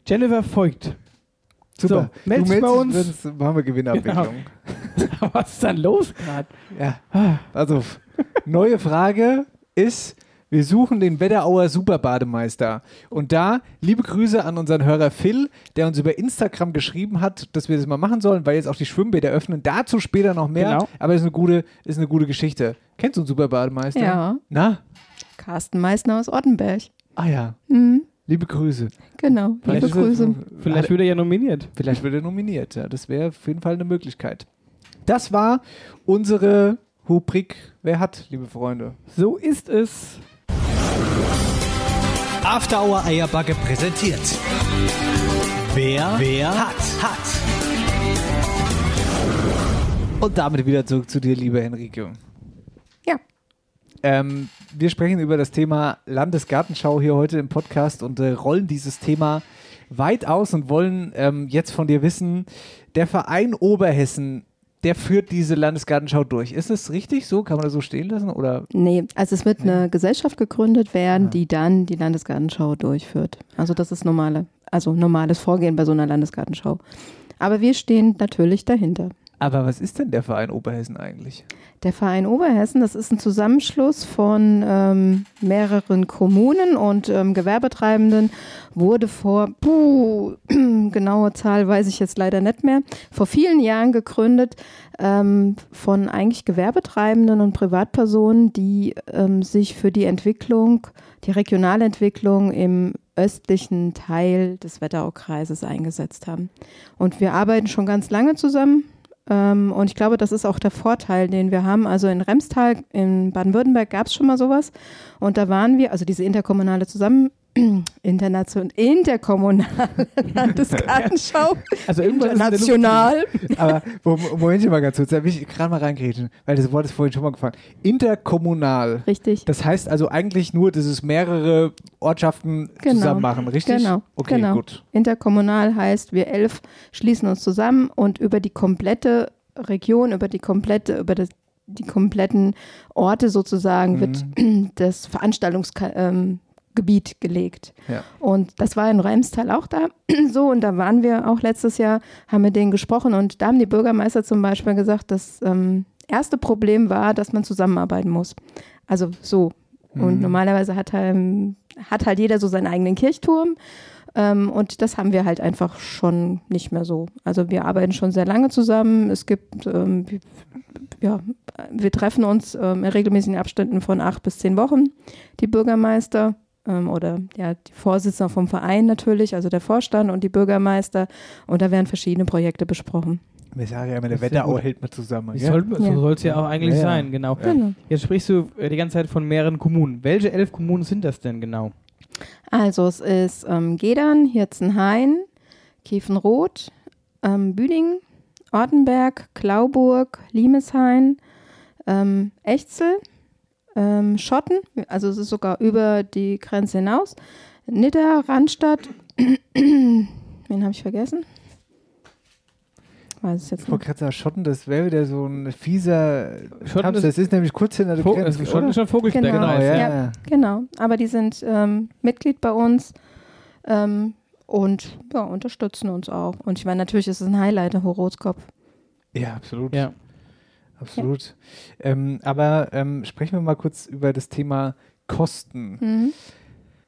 Jennifer folgt. Super. So, meld du dich bei uns. Sonst machen wir Gewinnabwicklung. Was ist dann los gerade? Ja. Also, neue Frage ist, wir suchen den Wetterauer Superbademeister. Und da, liebe Grüße an unseren Hörer Phil, der uns über Instagram geschrieben hat, dass wir das mal machen sollen, weil jetzt auch die Schwimmbäder öffnen. Dazu später noch mehr. Genau. Aber ist eine gute, ist eine gute Geschichte. Kennst du einen Superbademeister? Ja. Na? Carsten Meissner aus Ottenberg. Ah ja. Mhm, Liebe Grüße. genau, liebe ist er- Grüße. Vielleicht wird er ja nominiert. Vielleicht wird er nominiert, ja. Das wäre auf jeden Fall eine Möglichkeit. Das war unsere Rubrik Wer hat, liebe Freunde? So ist es. After Hour Eierbacke präsentiert. Wer, wer hat, hat. Und damit wieder zurück zu dir, liebe Henrike. Ja. Ähm, wir sprechen über das Thema Landesgartenschau hier heute im Podcast und äh, rollen dieses Thema weit aus und wollen ähm, jetzt von dir wissen, der Verein Oberhessen, der führt diese Landesgartenschau durch. Ist es richtig so? Kann man das so stehen lassen? Oder? Nee, also es wird eine Gesellschaft gegründet werden, die dann die Landesgartenschau durchführt. Also das ist normale, also normales Vorgehen bei so einer Landesgartenschau. Aber wir stehen natürlich dahinter. Aber was ist denn der Verein Oberhessen eigentlich? Der Verein Oberhessen, das ist ein Zusammenschluss von ähm, mehreren Kommunen und ähm, Gewerbetreibenden, wurde vor, puh, genaue Zahl weiß ich jetzt leider nicht mehr, vor vielen Jahren gegründet ähm, von eigentlich Gewerbetreibenden und Privatpersonen, die ähm, sich für die Entwicklung, die Regionalentwicklung im östlichen Teil des Wetteraukreises eingesetzt haben. Und wir arbeiten schon ganz lange zusammen Ähm, und ich glaube, das ist auch der Vorteil, den wir haben. Also in Remstal, in Baden-Württemberg gab es schon mal sowas. Und da waren wir, also diese interkommunale Zusammen Internation, interkommunale Landesgartenschau. Also irgendwas international. Aber Moment mal ganz kurz, da will ich gerade mal reingrätschen, weil das Wort ist vorhin schon mal gefallen. Interkommunal. Richtig. Das heißt also eigentlich nur, dass es mehrere Ortschaften zusammen machen, richtig? Genau. Okay, genau. gut. Interkommunal heißt, wir elf schließen uns zusammen und über die komplette Region, über die komplette, über das, die kompletten Orte sozusagen wird das Veranstaltungsgebiet ähm, Gebiet gelegt. Ja. Und das war in Remstal auch da so. Und da waren wir auch letztes Jahr, haben mit denen gesprochen. Und da haben die Bürgermeister zum Beispiel gesagt, das ähm, erste Problem war, dass man zusammenarbeiten muss. Also so. Und Mhm. normalerweise hat, ähm, hat halt jeder so seinen eigenen Kirchturm. Ähm, und das haben wir halt einfach schon nicht mehr so. Also wir arbeiten schon sehr lange zusammen. Es gibt, ähm, ja, wir treffen uns ähm, in regelmäßigen Abständen von acht bis zehn Wochen, die Bürgermeister ähm, oder ja, die Vorsitzenden vom Verein natürlich, also der Vorstand und die Bürgermeister. Und da werden verschiedene Projekte besprochen. Wir sagen ja immer, der ja Wetterau hält man zusammen. Gell? soll, so Ja. soll es ja auch eigentlich Ja, ja. sein, genau. Genau. Jetzt sprichst du äh, die ganze Zeit von mehreren Kommunen. Welche elf Kommunen sind das denn genau? Also es ist ähm, Gedern, Hirzenhain, Kiefenroth, ähm, Büdingen, Ortenberg, Klauburg, Limeshain, ähm, Echzel, ähm, Schotten, also es ist sogar über die Grenze hinaus, Nidda, Randstadt, wen habe ich vergessen? Weiß es jetzt Ich wollte nicht. gerade sagen, Schotten, das wäre wieder so ein fieser Schotten Tabs. ist- Das ist nämlich kurz hinter der Vo- Grenze. also Schotten ist schon Vogelsberg, Genau, genau. ja, ja, ja. genau. Aber die sind ähm, Mitglied bei uns ähm, und ja, unterstützen uns auch. Und ich meine, natürlich ist es ein Highlight, der Horoskop. Ja, absolut. Ja. Absolut. Ähm, aber ähm, sprechen wir mal kurz über das Thema Kosten. Mhm.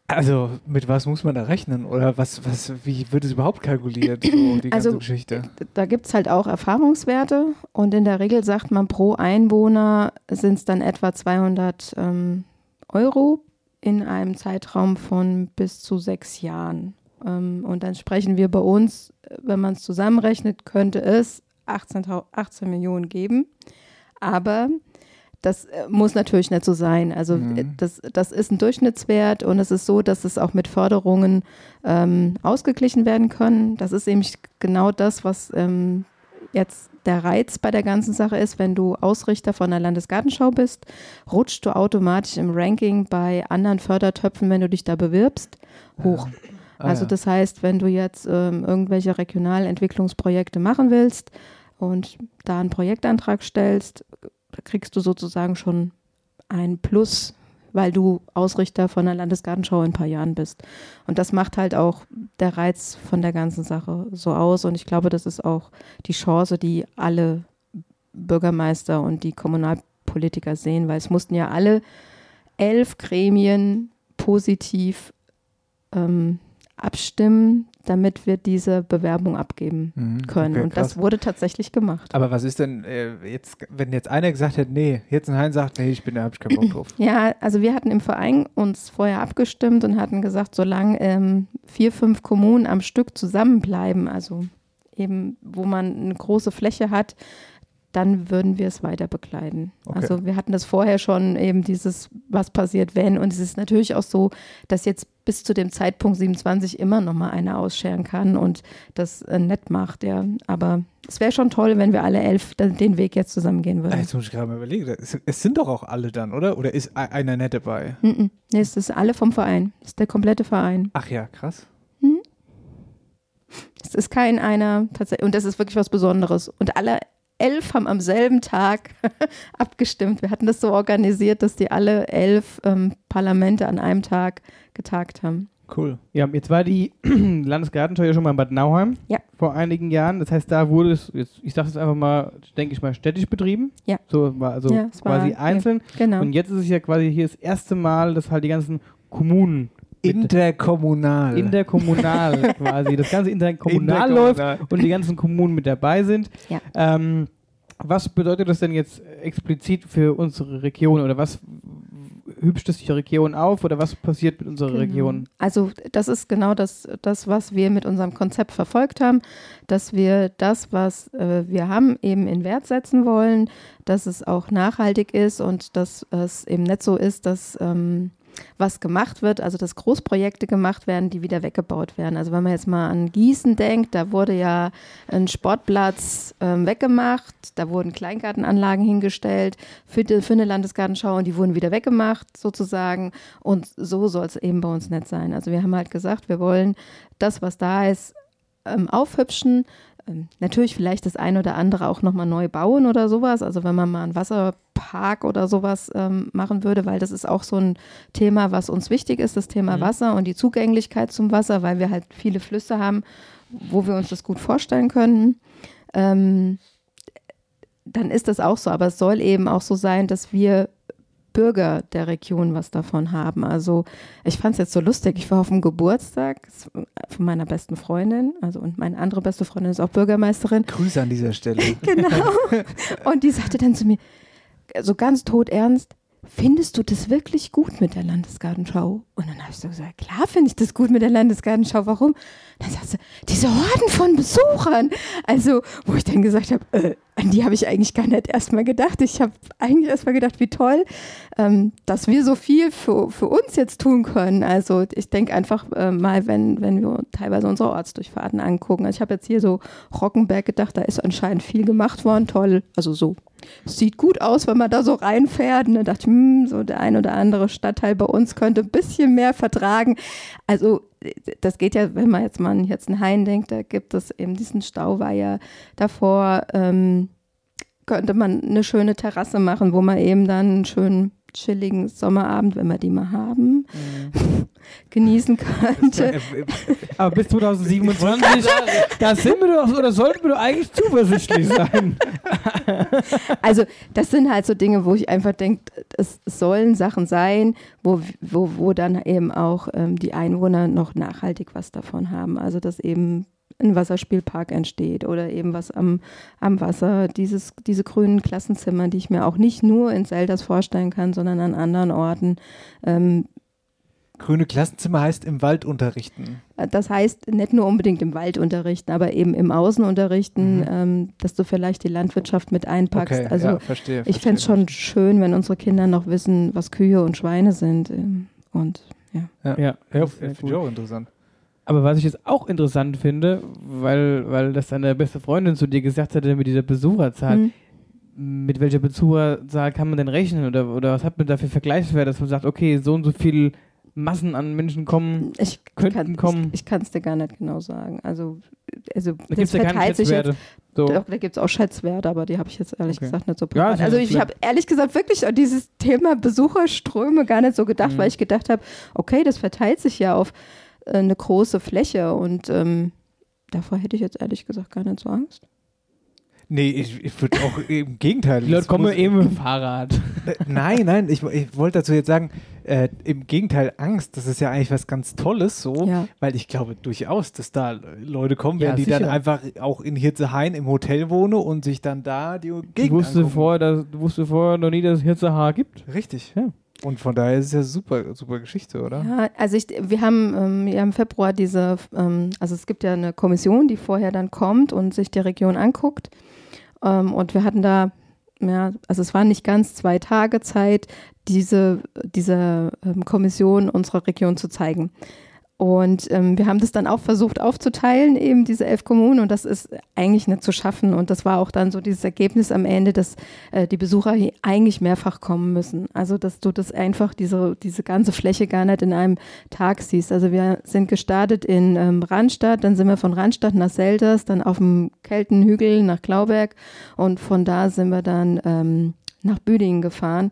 Also, mit was muss man da rechnen? Oder was, was, wie wird es überhaupt kalkuliert, so die ganze Also, Geschichte? Da gibt es halt auch Erfahrungswerte und in der Regel sagt man, pro Einwohner sind es dann etwa 200 ähm, Euro in einem Zeitraum von bis zu sechs Jahren. Ähm, und dann sprechen wir bei uns, wenn man es zusammenrechnet, könnte es 18, 18 Millionen geben. Aber das äh, muss natürlich nicht so sein. Also Mhm. äh, das, das ist ein Durchschnittswert und es ist so, dass es auch mit Förderungen ähm, ausgeglichen werden können. Das ist nämlich genau das, was ähm, jetzt der Reiz bei der ganzen Sache ist. Wenn du Ausrichter von der Landesgartenschau bist, rutscht du automatisch im Ranking bei anderen Fördertöpfen, wenn du dich da bewirbst, hoch. Ah, also ja. das heißt, wenn du jetzt ähm, irgendwelche Regionalentwicklungsprojekte machen willst und da einen Projektantrag stellst, kriegst du sozusagen schon ein Plus, weil du Ausrichter von der Landesgartenschau in ein paar Jahren bist. Und das macht halt auch der Reiz von der ganzen Sache so aus. Und ich glaube, das ist auch die Chance, die alle Bürgermeister und die Kommunalpolitiker sehen, weil es mussten ja alle elf Gremien positiv ähm, abstimmen, damit wir diese Bewerbung abgeben Mhm, können. okay, und das krass. wurde tatsächlich gemacht. Aber was ist denn äh, jetzt, wenn jetzt einer gesagt hätte, nee, jetzt ein Hein sagt, nee, ich bin da, hab ich keinen Bock drauf. Ja, also wir hatten im Verein uns vorher abgestimmt und hatten gesagt, solange ähm, vier, fünf Kommunen am Stück zusammenbleiben, also eben, wo man eine große Fläche hat, dann würden wir es weiter begleiten. Okay. Also wir hatten das vorher schon eben dieses, was passiert, wenn. Und es ist natürlich auch so, dass jetzt bis zu dem Zeitpunkt 27 immer noch mal einer ausscheren kann und das äh, nett macht, ja. Aber es wäre schon toll, wenn wir alle elf den Weg jetzt zusammen gehen würden. Jetzt muss ich gerade mal überlegen, es, sind doch auch alle dann, oder? Oder ist einer nicht dabei? Mhm. Nee, es ist alle vom Verein. Es ist der komplette Verein. Ach ja, krass. Es ist kein einer tatsächlich, und das ist wirklich was Besonderes. Und alle elf haben am selben Tag abgestimmt. Wir hatten das so organisiert, dass die alle elf ähm, Parlamente an einem Tag getagt haben. Cool. Ja, jetzt war die Landesgartenschau ja schon mal in Bad Nauheim Ja. vor einigen Jahren. Das heißt, da wurde es, jetzt, ich sage es einfach mal, denke ich mal, städtisch betrieben. Ja. So war also Ja, es war- quasi ja, einzeln. genau. Und jetzt ist es ja quasi hier das erste Mal, dass halt die ganzen Kommunen Interkommunal. interkommunal quasi, das ganze interkommunal läuft Interkommunal. und die ganzen Kommunen mit dabei sind. Ja. Ähm, was bedeutet das denn jetzt explizit für unsere Region oder was hübscht es die Region auf oder was passiert mit unserer Genau. Region? Also das ist genau das, das, was wir mit unserem Konzept verfolgt haben, dass wir das, was äh, wir haben, eben in Wert setzen wollen, dass es auch nachhaltig ist und dass es eben nicht so ist, dass ähm, was gemacht wird, also dass Großprojekte gemacht werden, die wieder weggebaut werden. Also wenn man jetzt mal an Gießen denkt, da wurde ja ein Sportplatz ähm, weggemacht, da wurden Kleingartenanlagen hingestellt für, die, für eine Landesgartenschau und die wurden wieder weggemacht sozusagen. Und so soll es eben bei uns nicht sein. Also wir haben halt gesagt, wir wollen das, was da ist, ähm, aufhübschen. Ähm, natürlich vielleicht das ein oder andere auch nochmal neu bauen oder sowas. Also wenn man mal einen Wasserpark oder sowas ähm, machen würde, weil das ist auch so ein Thema, was uns wichtig ist, das Thema Mhm. Wasser und die Zugänglichkeit zum Wasser, weil wir halt viele Flüsse haben, wo wir uns das gut vorstellen können. Ähm, dann ist das auch so. Aber es soll eben auch so sein, dass wir Bürger der Region was davon haben. Also ich fand es jetzt so lustig. Ich war auf dem Geburtstag von meiner besten Freundin, also und meine andere beste Freundin ist auch Bürgermeisterin. Grüße an dieser Stelle. Genau. Und die sagte dann zu mir, so ganz todernst, findest du das wirklich gut mit der Landesgartenschau? Und dann habe ich so gesagt, klar finde ich das gut mit der Landesgartenschau. Warum? Dann sagt sie, diese Horden von Besuchern. Also, wo ich dann gesagt habe, äh, an die habe ich eigentlich gar nicht erstmal gedacht. Ich habe eigentlich erstmal gedacht, wie toll, ähm, dass wir so viel für, für uns jetzt tun können. Also ich denke einfach äh, mal, wenn, wenn wir teilweise unsere Ortsdurchfahrten angucken. Also ich habe jetzt hier so Rockenberg gedacht, da ist anscheinend viel gemacht worden. Toll, also so. Sieht gut aus, wenn man da so reinfährt. Und dann dachte ich, hm, so der ein oder andere Stadtteil bei uns könnte ein bisschen mehr vertragen. Also das geht ja, wenn man jetzt mal an Hirzenhain denkt, da gibt es eben diesen Stauweiher davor. Ähm, könnte man eine schöne Terrasse machen, wo man eben dann einen schönen chilligen Sommerabend, wenn wir die mal haben, genießen könnte. Aber bis 2027, da sind wir doch, oder sollten wir doch eigentlich zuversichtlich sein. Also das sind halt so Dinge, wo ich einfach denke, es sollen Sachen sein, wo, wo, wo dann eben auch ähm, die Einwohner noch nachhaltig was davon haben. Also dass eben ein Wasserspielpark entsteht oder eben was am, am Wasser, dieses, diese grünen Klassenzimmer, die ich mir auch nicht nur in Selders vorstellen kann, sondern an anderen Orten. Ähm, Grüne Klassenzimmer heißt im Wald unterrichten. das heißt nicht nur unbedingt im Wald unterrichten, aber eben im Außenunterrichten, Mhm. ähm, dass du vielleicht die Landwirtschaft mit einpackst. Okay, also ja, verstehe, ich fände es schon schön, wenn unsere Kinder noch wissen, was Kühe und Schweine sind. ähm, Und ja. Ja, Ja, ja ich auch gut. interessant. Aber was ich jetzt auch interessant finde, weil, weil das deine beste Freundin zu dir gesagt hatte mit dieser Besucherzahl, Mhm. mit welcher Besucherzahl kann man denn rechnen oder, oder was hat man da für Vergleichswerte, dass man sagt, okay, so und so viel Massen an Menschen kommen, ich könnten kann, kommen. Ich, ich kann es dir gar nicht genau sagen. Also, also Da gibt's ja keine verteilt sich Schätzwerte. Jetzt, So. Doch, da gibt es auch Schätzwerte, aber die habe ich jetzt ehrlich Okay. gesagt nicht so ist ja also ich habe ehrlich gesagt wirklich an dieses Thema Besucherströme gar nicht so gedacht, Mhm. weil ich gedacht habe, okay, das verteilt sich ja auf eine große Fläche und ähm, davor hätte ich jetzt ehrlich gesagt gar nicht so Angst. Nee, ich, ich würde auch im Gegenteil. Die Leute kommen eben mit dem Fahrrad. Äh, Nein, nein, ich, ich wollte dazu jetzt sagen, äh, im Gegenteil, Angst, das ist ja eigentlich was ganz Tolles so, Ja. weil ich glaube durchaus, dass da Leute kommen Ja, werden, die dann sicher. einfach auch in Hirzehain im Hotel wohnen und sich dann da die Du Gegend wusstest angucken. vorher, dass, du wusstest vorher noch nie, dass es Hirzehaar gibt. Richtig. Ja. Und von daher ist es ja super, super Geschichte, oder? Ja, also ich, wir haben ähm, ja im Februar diese, ähm, also es gibt ja eine Kommission, die vorher dann kommt und sich die Region anguckt. Ähm, und wir hatten da, ja, also es waren nicht ganz zwei Tage Zeit, diese, diese ähm, Kommission unserer Region zu zeigen. Und ähm, wir haben das dann auch versucht aufzuteilen, eben diese elf Kommunen, und das ist eigentlich nicht zu schaffen. Und das war auch dann so dieses Ergebnis am Ende, dass äh, die Besucher hier eigentlich mehrfach kommen müssen. Also, dass du das einfach, diese, diese ganze Fläche gar nicht in einem Tag siehst. Also, wir sind gestartet in ähm, Randstadt, dann sind wir von Randstadt nach Selders, dann auf dem Keltenhügel nach Klauberg und von da sind wir dann ähm, nach Büdingen gefahren.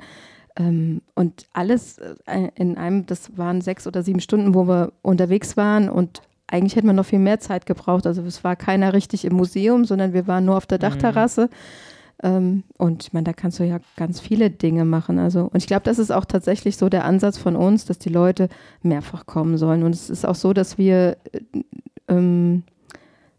Ähm, und alles äh, in einem, das waren sechs oder sieben Stunden, wo wir unterwegs waren und eigentlich hätten wir noch viel mehr Zeit gebraucht. Also es war keiner richtig im Museum, sondern wir waren nur auf der Dachterrasse. Ähm, und ich meine, da kannst du ja ganz viele Dinge machen. Also, und ich glaube, das ist auch tatsächlich so der Ansatz von uns, dass die Leute mehrfach kommen sollen. Und es ist auch so, dass wir äh, ähm,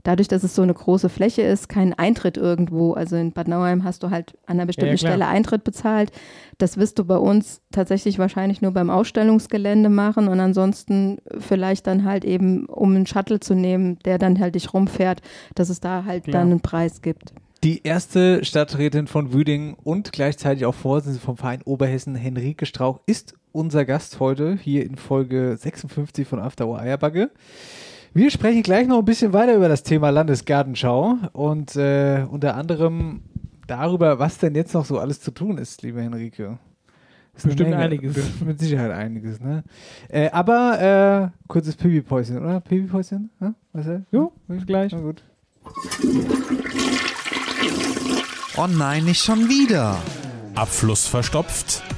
dadurch, dass es so eine große Fläche ist, keinen Eintritt irgendwo. Also in Bad Nauheim hast du halt an einer bestimmten Ja. Stelle Eintritt bezahlt. Das wirst du bei uns tatsächlich wahrscheinlich nur beim Ausstellungsgelände machen und ansonsten vielleicht dann halt eben, um einen Shuttle zu nehmen, der dann halt dich rumfährt, dass es da halt Ja. dann einen Preis gibt. Die erste Stadträtin von Wüdingen und gleichzeitig auch Vorsitzende vom Verein Oberhessen, Henrike Strauch, ist unser Gast heute hier in Folge 56 von After Hour Eierbagge. Wir sprechen gleich noch ein bisschen weiter über das Thema Landesgartenschau und äh, unter anderem darüber, was denn jetzt noch so alles zu tun ist, liebe Henrike. Das ist Bestimmt Menge. einiges. Mit Sicherheit einiges, ne? Äh, aber äh, kurzes Pipi-Päuschen, oder? Pipi-Päuschen? Ja? Marcel? Jo, bis gleich. Na gut. Oh nein, nicht schon wieder. Abfluss verstopft?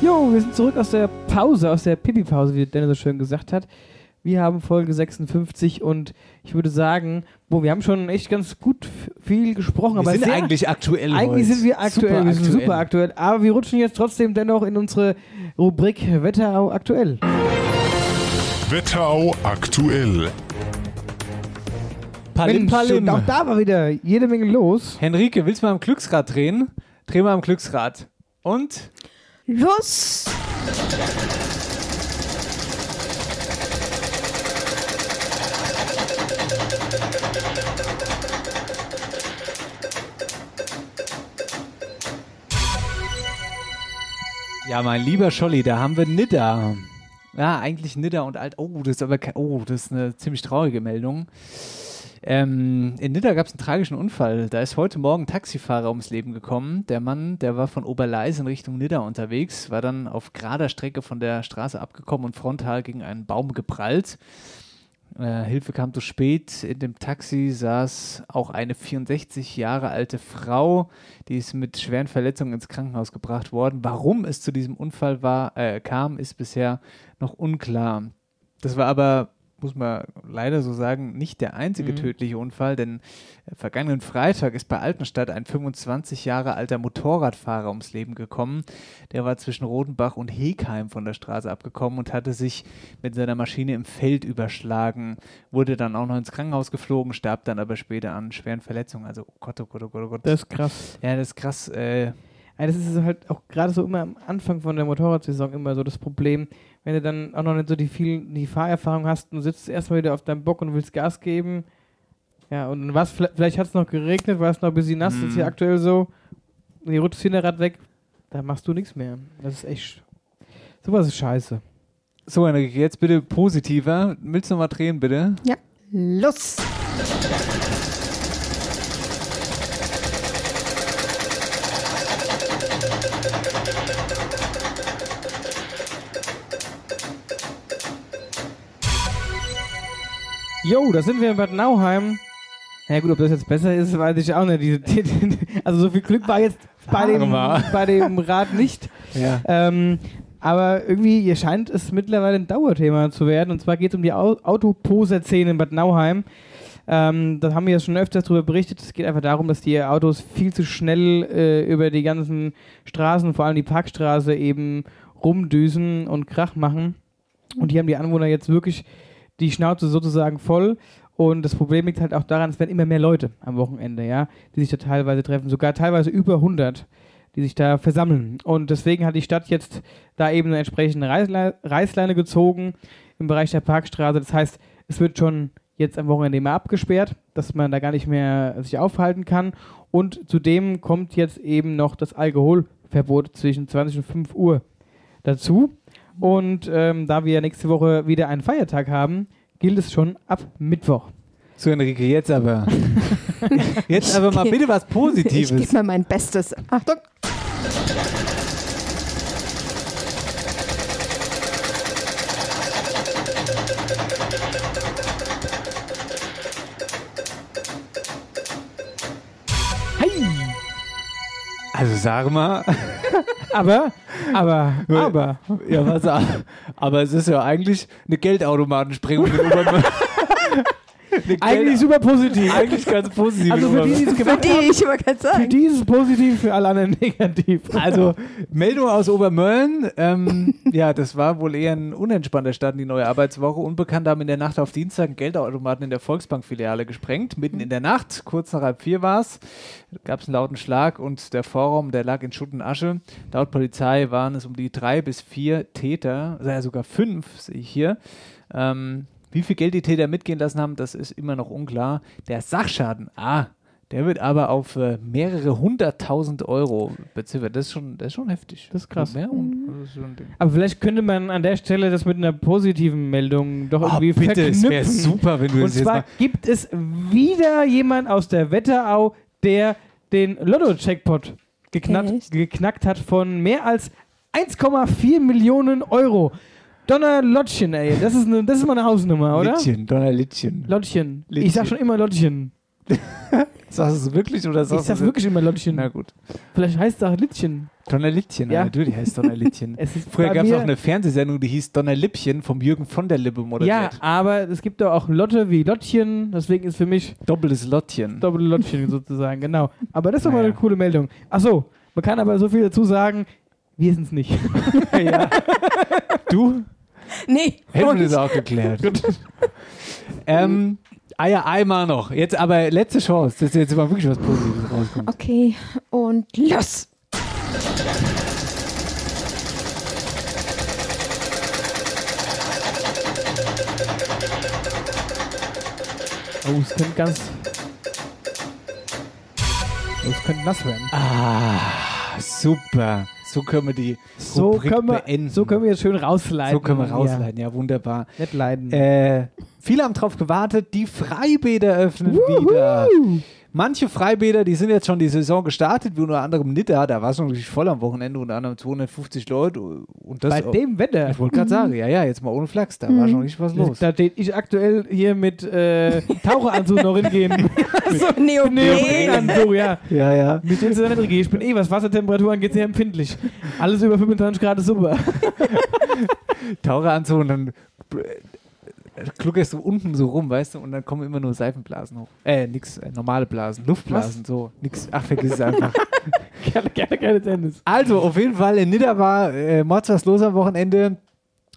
Jo, wir sind zurück aus der Pause, aus der Pipi-Pause, wie Dennis so schön gesagt hat. Wir haben Folge 56 und ich würde sagen, boah, wir haben schon echt ganz gut viel gesprochen. Wir aber sind sehr, eigentlich aktuell Eigentlich heute. sind wir aktuell, Super wir sind aktuell. super aktuell. Aber wir rutschen jetzt trotzdem dennoch in unsere Rubrik Wetterau aktuell. Wetterau aktuell. Palim, Mensch, Palim. auch da war wieder jede Menge los. Henrike, willst du mal am Glücksrad drehen? Dreh mal am Glücksrad. Und? Los! Ja, mein lieber Scholli, da haben wir Nidda. Ja, eigentlich Nidda und Alt. Oh, das ist aber oh, das ist eine ziemlich traurige Meldung. Ähm, in Nidda gab es einen tragischen Unfall. Da ist heute Morgen ein Taxifahrer ums Leben gekommen. Der Mann, der war von Oberleis in Richtung Nidda unterwegs, war dann auf gerader Strecke von der Straße abgekommen und frontal gegen einen Baum geprallt. Äh, Hilfe kam zu spät. In dem Taxi saß auch eine 64 Jahre alte Frau, die ist mit schweren Verletzungen ins Krankenhaus gebracht worden. Warum es zu diesem Unfall war, äh, kam, ist bisher noch unklar. Das war aber, muss man leider so sagen, nicht der einzige Mhm. tödliche Unfall, denn äh, vergangenen Freitag ist bei Altenstadt ein 25 Jahre alter Motorradfahrer ums Leben gekommen. Der war zwischen Rodenbach und Hegheim von der Straße abgekommen und hatte sich mit seiner Maschine im Feld überschlagen, wurde dann auch noch ins Krankenhaus geflogen, starb dann aber später an schweren Verletzungen. Also, oh Gott, oh Gott, oh Gott, oh Gott. Das ist krass. Ja, das ist krass. Äh, Ja, das ist halt auch gerade so immer am Anfang von der Motorradsaison immer so das Problem, wenn du dann auch noch nicht so die viel die Fahrerfahrung hast und du sitzt erstmal wieder auf deinem Bock und willst Gas geben. Ja, und was, vielleicht, vielleicht hat es noch geregnet, war es noch ein bisschen nass, das ist hier Mhm. aktuell so. Und die rutscht Hinterrad weg, da machst du nichts mehr. Das ist echt. Sowas ist scheiße. so, Enrique, jetzt bitte positiver. Willst du noch mal drehen, bitte? Ja, los! Jo, da sind wir in Bad Nauheim. Na ja, gut, ob das jetzt besser ist, weiß ich auch nicht. Die, die, die, also so viel Glück war jetzt bei dem, bei dem Rad nicht. Ja. Ähm, aber irgendwie, hier scheint es mittlerweile ein Dauerthema zu werden. Und zwar geht es um die Au Autoposer-Szene in Bad Nauheim. Ähm, da haben wir ja schon öfters darüber berichtet. Es geht einfach darum, dass die Autos viel zu schnell äh, über die ganzen Straßen, vor allem die Parkstraße, eben rumdüsen und Krach machen. Und hier haben die Anwohner jetzt wirklich die Schnauze sozusagen voll. Und das Problem liegt halt auch daran, es werden immer mehr Leute am Wochenende, ja, die sich da teilweise treffen, sogar teilweise über 100, die sich da versammeln. Und deswegen hat die Stadt jetzt da eben eine entsprechende Reißle Reißleine gezogen im Bereich der Parkstraße. Das heißt, es wird schon jetzt am Wochenende immer abgesperrt, dass man da gar nicht mehr sich aufhalten kann. Und zudem kommt jetzt eben noch das Alkoholverbot zwischen 20 und 5 Uhr dazu. Und ähm, da wir nächste Woche wieder einen Feiertag haben, gilt es schon ab Mittwoch. So, Enrique, jetzt aber. jetzt aber mal Ich bitte was Ich Positives. gebe mal mein Bestes. Achtung! Sag mal. Aber, aber, aber. Ja, was, aber es ist ja eigentlich eine Geldautomatensprengung in Obermörlen. Eigentlich super positiv. Eigentlich ganz positiv. Also für die, die es gemacht die, haben, ich immer ganz sagen. für die ist es positiv, für alle anderen negativ. Also, Meldung aus Obermölln. Ähm, ja, das war wohl eher ein unentspannter Start in die neue Arbeitswoche. Unbekannte haben in der Nacht auf Dienstag einen Geldautomaten in der Volksbank-Filiale gesprengt. Mitten in der Nacht, kurz nach halb vier war es, gab es einen lauten Schlag und der Vorraum, der lag in Schutt und Asche. Laut Polizei waren es um die drei bis vier Täter, also ja, sogar fünf, sehe ich hier. Ähm, wie viel Geld die Täter mitgehen lassen haben, das ist immer noch unklar. Der Sachschaden, ah, der wird aber auf äh, mehrere hunderttausend Euro beziffert. Das ist schon, das ist schon heftig. Das ist krass. Mehr und, das ist. Aber vielleicht könnte man an der Stelle das mit einer positiven Meldung doch Oh, irgendwie bitte, es verknüpfen. wäre super, wenn du Und das jetzt zwar mal... gibt es wieder jemand aus der Wetterau, der den Lotto-Checkpot geknackt, geknackt hat von mehr als 1,4 Millionen Euro. Donner Lottchen, ey. Das ist, eine, das ist mal eine Hausnummer, oder? Littchen, Donner Littchen. Lottchen. Ich Littchen. sag schon immer Lottchen. Sagst du es wirklich oder Ich sagst sag du wirklich immer Lottchen. Na gut. Vielleicht heißt es auch Littchen. Donnerlittchen, Ja. ja. natürlich heißt Donnerlittchen. Es ist Früher bei gab es auch eine Fernsehsendung, die hieß Donnerlippchen vom Jürgen von der Lippe Ja, moderiert. aber es gibt doch auch Lotte wie Lottchen. Deswegen ist für mich Doppeltes Lottchen. Doppelte Lottchen sozusagen, genau. Aber das ist doch mal Naja. eine coole Meldung. Achso, man kann aber so viel dazu sagen, wir sind es nicht. ja. Du? Nee. Hätten wir das auch geklärt. ähm, ah ja, einmal noch. Jetzt aber letzte Chance, dass jetzt mal wirklich was Positives rauskommt. Okay, und los. Oh, es könnte ganz. Oh, es könnte nass werden. Ah, super. So können wir die So Rubrik können, wir, beenden. so können wir jetzt schön rausleiten. So können wir Ja. rausleiten, ja, wunderbar. Nicht leiden. Äh, viele haben drauf gewartet, die Freibäder öffnen wieder. Manche Freibäder, die sind jetzt schon die Saison gestartet, wie unter anderem Nidda, da war es noch richtig voll am Wochenende, unter anderem 250 Leute. Und das Bei dem Wetter. Ich wollte gerade sagen, ja, ja, jetzt mal ohne Flachs, da war schon richtig was los. Da steht ich aktuell hier mit äh, Taucheranzug noch hingehen. So Neopren. Neoprenanzug, ja. Ja, ja. Den nicht Ich bin eh, was Wassertemperatur angeht, sehr empfindlich. Alles über 25 Grad ist super. Taucheranzug und dann kluckerst du unten so rum, weißt du, und dann kommen immer nur Seifenblasen hoch. Äh, nix, äh, normale Blasen, Luftblasen, so, nix. Ach, vergiss es einfach. gerne, gerne, gerne Tennis. Also, auf jeden Fall, in Nidda war äh, Mords was los am Wochenende.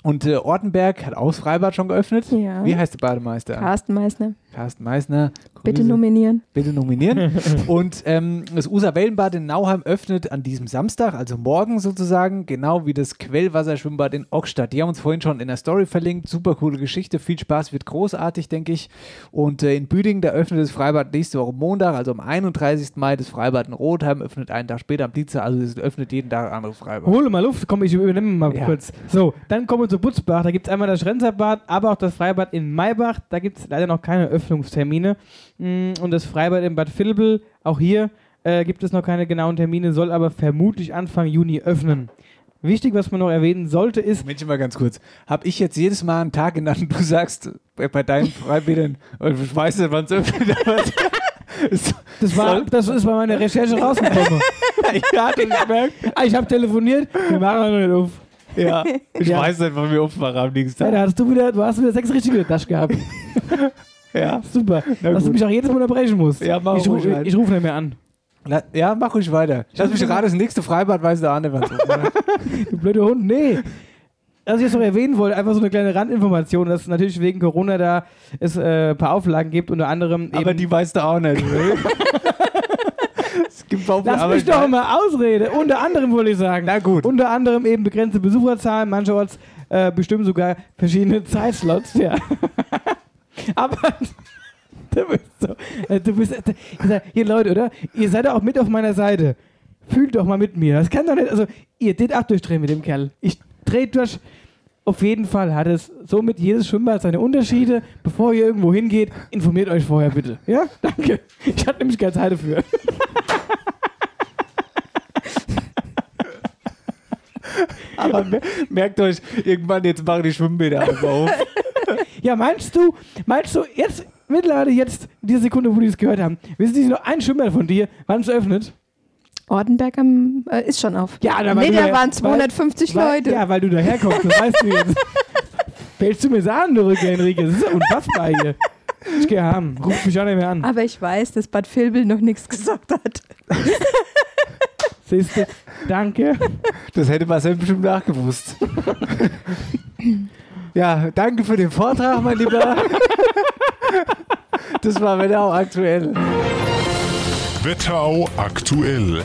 Und äh, Ortenberg hat auch das Freibad schon geöffnet. Ja. Wie heißt der Bademeister? Carsten Meissner, Carsten Meissner. bitte Grüße. nominieren. Bitte nominieren. und ähm, das Usa-Wellenbad in Nauheim öffnet an diesem Samstag, also morgen sozusagen, genau wie das Quellwasserschwimmbad in Ockstadt. Die haben uns vorhin schon in der Story verlinkt. Super coole Geschichte, viel Spaß, wird großartig, denke ich. Und äh, in Büdingen, da öffnet das Freibad nächste Woche Montag, also am 31. Mai. Das Freibad in Rotheim öffnet einen Tag später am Dienstag, also es öffnet jeden Tag ein anderes Freibad. Hole mal Luft, komm, ich übernehme mal Ja. kurz. So, dann kommen wir zu Butzbach. Da gibt es einmal das Schrenzerbad, aber auch das Freibad in Maybach. Da gibt es leider noch keine Öffnungstermine. Mm, Und das Freibad in Bad Vilbel, auch hier äh, gibt es noch keine genauen Termine, soll aber vermutlich Anfang Juni öffnen. Wichtig, was man noch erwähnen sollte, ist, Mensch, mal ganz kurz. Hab ich jetzt jedes Mal einen Tag genannt und du sagst äh, bei deinen Freibädern, ich weiß nicht, wann es öffnet, das, war, das ist bei meiner Recherche rausgekommen. ja, du gemerkt? Ah, ich habe telefoniert, wir machen noch nicht auf. Ja, ich Ja. weiß nicht, wann wir aufmachen am nächsten Ja, Tag. da hast du wieder, du hast wieder sechs richtige in der Tasche gehabt. Ja. Super. Na Dass du mich auch jedes Mal unterbrechen musst. Ja, mach ich, ruhig ruf- rein. ich rufe nicht mehr an. La- Ja, mach ruhig weiter. Lass mich gerade das nächste Freibad, weiß der Arne was. Du blöder Hund, nee. Was ich jetzt noch erwähnen wollte, einfach so eine kleine Randinformation, dass es natürlich wegen Corona da es äh, ein paar Auflagen gibt, unter anderem eben... Aber die weißt du auch nicht. oder? es gibt auch Lass mich doch mal ausreden. Unter anderem wollte ich sagen. Na gut. Unter anderem eben begrenzte Besucherzahlen, mancherorts äh, bestimmen sogar verschiedene Zeitslots, ja. Aber du bist so, äh, du bist, äh, ich sag, hier Leute, oder? Ihr seid doch auch mit auf meiner Seite. Fühlt doch mal mit mir. Das kann doch nicht, also ihr tät auch durchdrehen mit dem Kerl. Ich dreh durch. Auf jeden Fall hat es somit jedes Schwimmbad seine Unterschiede. Bevor ihr irgendwo hingeht, informiert euch vorher bitte. Ja, danke. Ich hatte nämlich keine Zeit dafür. Aber mer- merkt euch, irgendwann jetzt machen die Schwimmbäder einfach auf. Ja, meinst du, meinst du, jetzt, mittlerweile jetzt, in dieser Sekunde, wo die es gehört haben, wissen Sie noch ein Schwimmbad von dir, wann es öffnet? Ordenberg am, äh, ist schon auf. Ja, da nee, da waren 250 weil, Leute. Ja, weil du daherkommst, das weißt du jetzt. Fällst du mir du Rücke, Henrike? Das ist ja unfassbar hier. Ich gehe haben. Ruf mich auch nicht mehr an. Aber ich weiß, dass Bad Vilbel noch nichts gesagt hat. Siehst du? Danke. Das hätte Marcel bestimmt nachgewusst. ja, danke für den Vortrag, mein Lieber. das war Wetterau aktuell. Wetterau aktuell.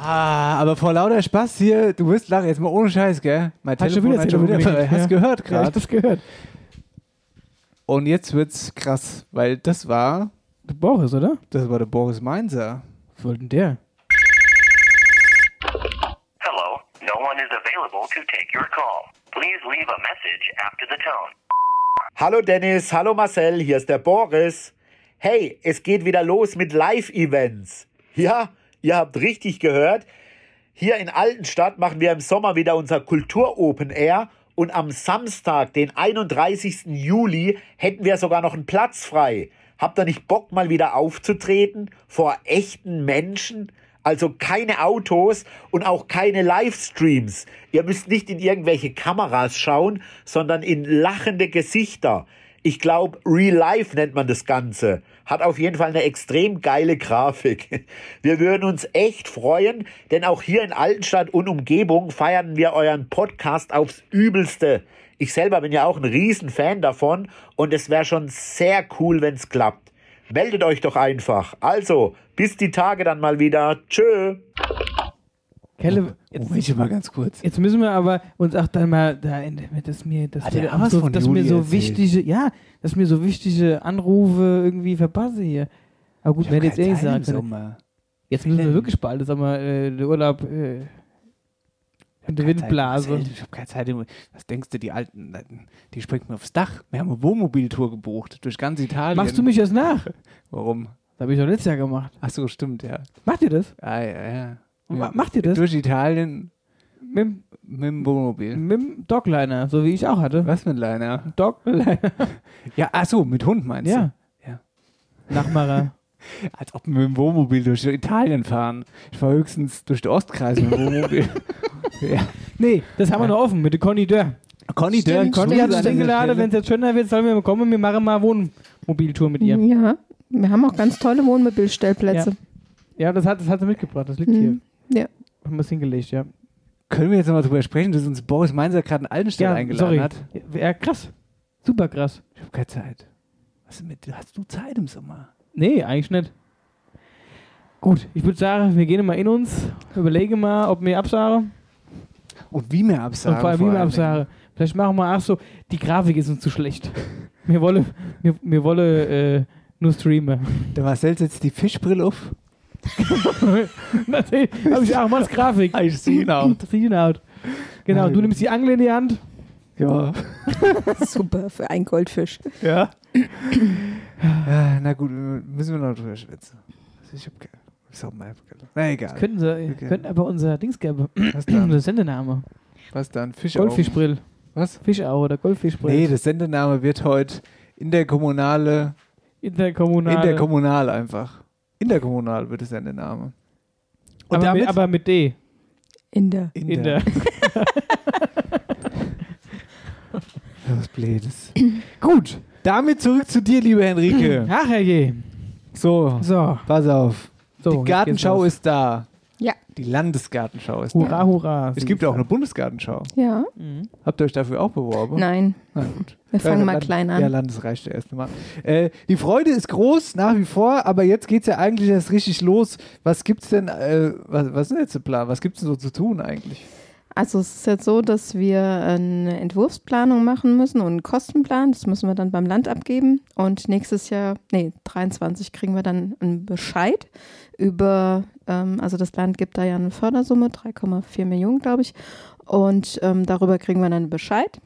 Ah, aber vor lauter Spaß hier, du wirst lachen, jetzt mal ohne Scheiß, gell? Mein Hast du Telefon wieder schon wieder, telefoniert? hast Ja. gehört Ja, ich gerade. hab das gehört. Und jetzt wird's krass, weil das war, Der Boris, oder? das war der Boris Mainzer. Was wollte denn der? Hello, no one is available to take your call. Please leave a message after the tone. Hallo Dennis, hallo Marcel, hier ist der Boris. Hey, es geht wieder los mit Live-Events. Ja, ihr habt richtig gehört. Hier in Altenstadt machen wir im Sommer wieder unser Kultur-Open Air und am Samstag, den 31. Juli, hätten wir sogar noch einen Platz frei. Habt ihr nicht Bock, mal wieder aufzutreten vor echten Menschen? Also keine Autos und auch keine Livestreams. Ihr müsst nicht in irgendwelche Kameras schauen, sondern in lachende Gesichter. Ich glaube, Real Life nennt man das Ganze. Hat auf jeden Fall eine extrem geile Grafik. Wir würden uns echt freuen, denn auch hier in Altenstadt und Umgebung feiern wir euren Podcast aufs Übelste. Ich selber bin ja auch ein Riesenfan davon und es wäre schon sehr cool, wenn's klappt. Meldet euch doch einfach. Also, bis die Tage dann mal wieder. Tschö. Kelle, Jetzt, Moment mal ganz kurz. jetzt müssen wir aber uns auch dann mal da, in- dass mir, er auch was so, von dass Juli mir so erzählt? wichtige, ja, dass mir so wichtige Anrufe irgendwie verpasse hier. Aber gut, wenn ich jetzt ehrlich sagen jetzt müssen wir wirklich bald, das aber äh, der Urlaub äh, Zeit, Windblase. Marcel, Ich habe keine Zeit. Was denkst du, die Alten, die springen mir aufs Dach. Wir haben eine Wohnmobiltour gebucht durch ganz Italien. Machst du mich jetzt nach? Warum? Das habe ich doch letztes Jahr gemacht. Ach so, stimmt, ja. Macht ihr das? Ah, ja, ja. Ma- Macht ihr das? Durch Italien Mit, mit dem Wohnmobil. mit dem Dogliner, so wie ich auch hatte. Was mit Liner? Dogliner. Ja, ach so, mit Hund meinst Ja. du? Ja. Nachmacher. Als ob wir mit dem Wohnmobil durch Italien fahren. Ich war höchstens durch den Ostkreis mit dem Wohnmobil. Ja. Nee, das haben wir noch offen mit der Conny Dörr. Conny Dörr, Conny hat dieser eingeladen, wenn es jetzt schöner wird, sollen wir mal kommen, wir machen mal Wohnmobiltour mit ihr. Ja, wir haben auch ganz tolle Wohnmobilstellplätze. Ja, das hat, das hat sie mitgebracht, das liegt Mhm. hier. Ja. Haben wir es hingelegt, ja. Können wir jetzt nochmal drüber sprechen, dass uns Boris Mainzer gerade in Altenstadt Ja, eingeladen sorry. hat? Ja, krass. Super krass. Ich habe keine Zeit. Was ist mit, hast du Zeit im Sommer? Nee, eigentlich nicht. Gut, ich würde sagen, wir gehen mal in uns, überlegen mal, ob wir absagen. Und wie mir absagen. Und vor allem, wie allen absagen. Vielleicht machen wir auch so, die Grafik ist uns zu schlecht. Wir wollen, wir, wir wollen äh, nur streamen. Der Marcel setzt die Fischbrille auf. Natürlich habe ich auch mal Grafik. I see now. Das sieht out. Genau, du nimmst die Angel in die Hand. Ja. Super für einen Goldfisch. Ja. ja. Na gut, müssen wir noch drüber schwitzen. Also ich hab keine. Ist auch mal. Na egal. Könnten sie, Okay. könnten aber unser Dings geben. Was dann? unser Sendename. Was dann? Fischaugen? Goldfischbrill. Was? Fischau oder Goldfischbrill. Nee, das Sendename wird heute interkommunale. Interkommunale. Interkommunal einfach. Interkommunal wird das Sendename. Und aber, damit. mit, aber mit D. In der. in In der. der. Was Blödes. Gut. Damit zurück zu dir, liebe Henrike. Ach herrje. So, So. pass auf. So die Gartenschau ist da. Ja. Die Landesgartenschau ist Hurra, da. hurra. Es gibt auch eine Bundesgartenschau. Ja. Habt ihr euch dafür auch beworben? Nein. Na gut. Wir fangen Ja, mal Land- klein an. Ja, Landesreich der erste Mal. Äh, die Freude ist groß, nach wie vor, aber jetzt geht es ja eigentlich erst richtig los. Was gibt's denn, äh, was, was ist denn jetzt der Plan? Was gibt's denn so zu tun eigentlich? Also es ist jetzt so, dass wir eine Entwurfsplanung machen müssen und einen Kostenplan. Das müssen wir dann beim Land abgeben. Und nächstes Jahr, nee, 23 kriegen wir dann einen Bescheid über, ähm, also das Land gibt da ja eine Fördersumme, 3,4 Millionen, glaube ich. Und ähm, darüber kriegen wir dann einen Bescheid.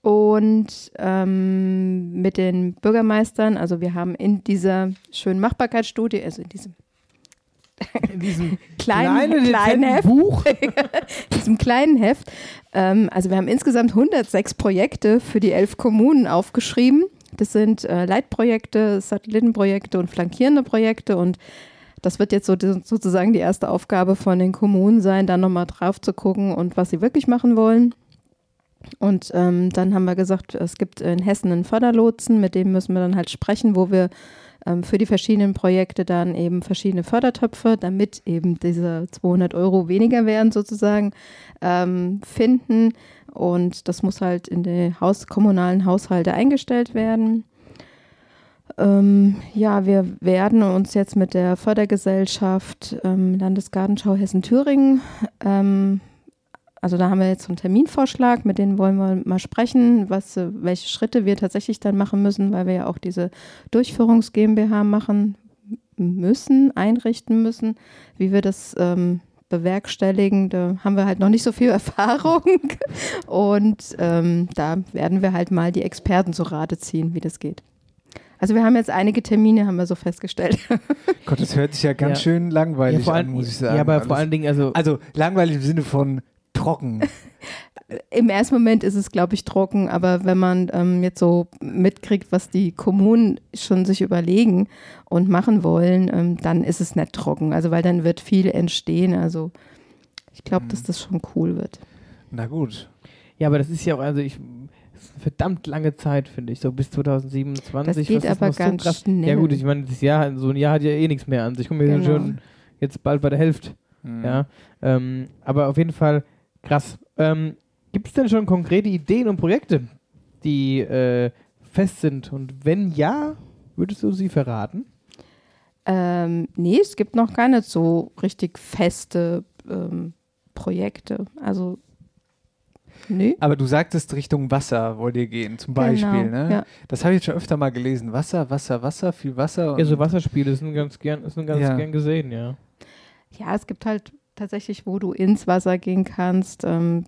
Und ähm, mit den Bürgermeistern, also wir haben in dieser schönen Machbarkeitsstudie, also in diesem diesem kleinen, kleinen, kleinen Heft, Buch. diesem kleinen Heft. Ähm, also wir haben insgesamt 106 Projekte für die elf Kommunen aufgeschrieben. Das sind äh, Leitprojekte, Satellitenprojekte und flankierende Projekte und das wird jetzt so sozusagen die erste Aufgabe von den Kommunen sein, dann nochmal drauf zu gucken und was sie wirklich machen wollen. Und ähm, dann haben wir gesagt, es gibt in Hessen einen Förderlotsen, mit dem müssen wir dann halt sprechen, wo wir ähm, für die verschiedenen Projekte dann eben verschiedene Fördertöpfe, damit eben diese 200 Euro weniger wären sozusagen, ähm, finden. Und das muss halt in die Haus kommunalen Haushalte eingestellt werden. Ähm, ja, wir werden uns jetzt mit der Fördergesellschaft ähm, Landesgartenschau Hessen-Thüringen, ähm, also da haben wir jetzt so einen Terminvorschlag, mit denen wollen wir mal sprechen, was, äh, welche Schritte wir tatsächlich dann machen müssen, weil wir ja auch diese Durchführungs GmbH machen müssen, einrichten müssen, wie wir das ähm, bewerkstelligen. Da haben wir halt noch nicht so viel Erfahrung und ähm, da werden wir halt mal die Experten zu Rate ziehen, wie das geht. Also wir haben jetzt einige Termine, haben wir so festgestellt. Gott, das hört sich ja ganz Ja. schön langweilig Ja, vor an, allem- muss ich sagen. ja, aber Alles. vor allen Dingen, also- Also langweilig im Sinne von trocken. Im ersten Moment ist es, glaube ich, trocken, aber wenn man ähm, jetzt so mitkriegt, was die Kommunen schon sich überlegen und machen wollen, ähm, dann ist es nicht trocken. Also weil dann wird viel entstehen. Also ich glaube, dass das schon cool wird. Na gut. Ja, aber das ist ja auch, also ich, verdammt lange Zeit, finde ich, so bis 2027. Das geht aber ganz Ja schnell. gut, ich meine, das Jahr, so ein Jahr hat ja eh nichts mehr an sich. Wir sind Genau. schon jetzt bald bei der Hälfte. Mhm. Ja, ähm, aber auf jeden Fall krass. Ähm, Gibt es denn schon konkrete Ideen und Projekte, die äh, fest sind? Und wenn ja, würdest du sie verraten? Ähm, nee, es gibt noch keine so richtig feste ähm, Projekte. Also, nee. Aber du sagtest Richtung Wasser wollt ihr gehen, zum Beispiel, Genau, ne? ja. Das habe ich jetzt schon öfter mal gelesen. Wasser, Wasser, Wasser, viel Wasser. Ja, so Wasserspiele sind ganz gern, sind ganz Ja. gern gesehen, ja. Ja, es gibt halt tatsächlich, wo du ins Wasser gehen kannst. Ähm,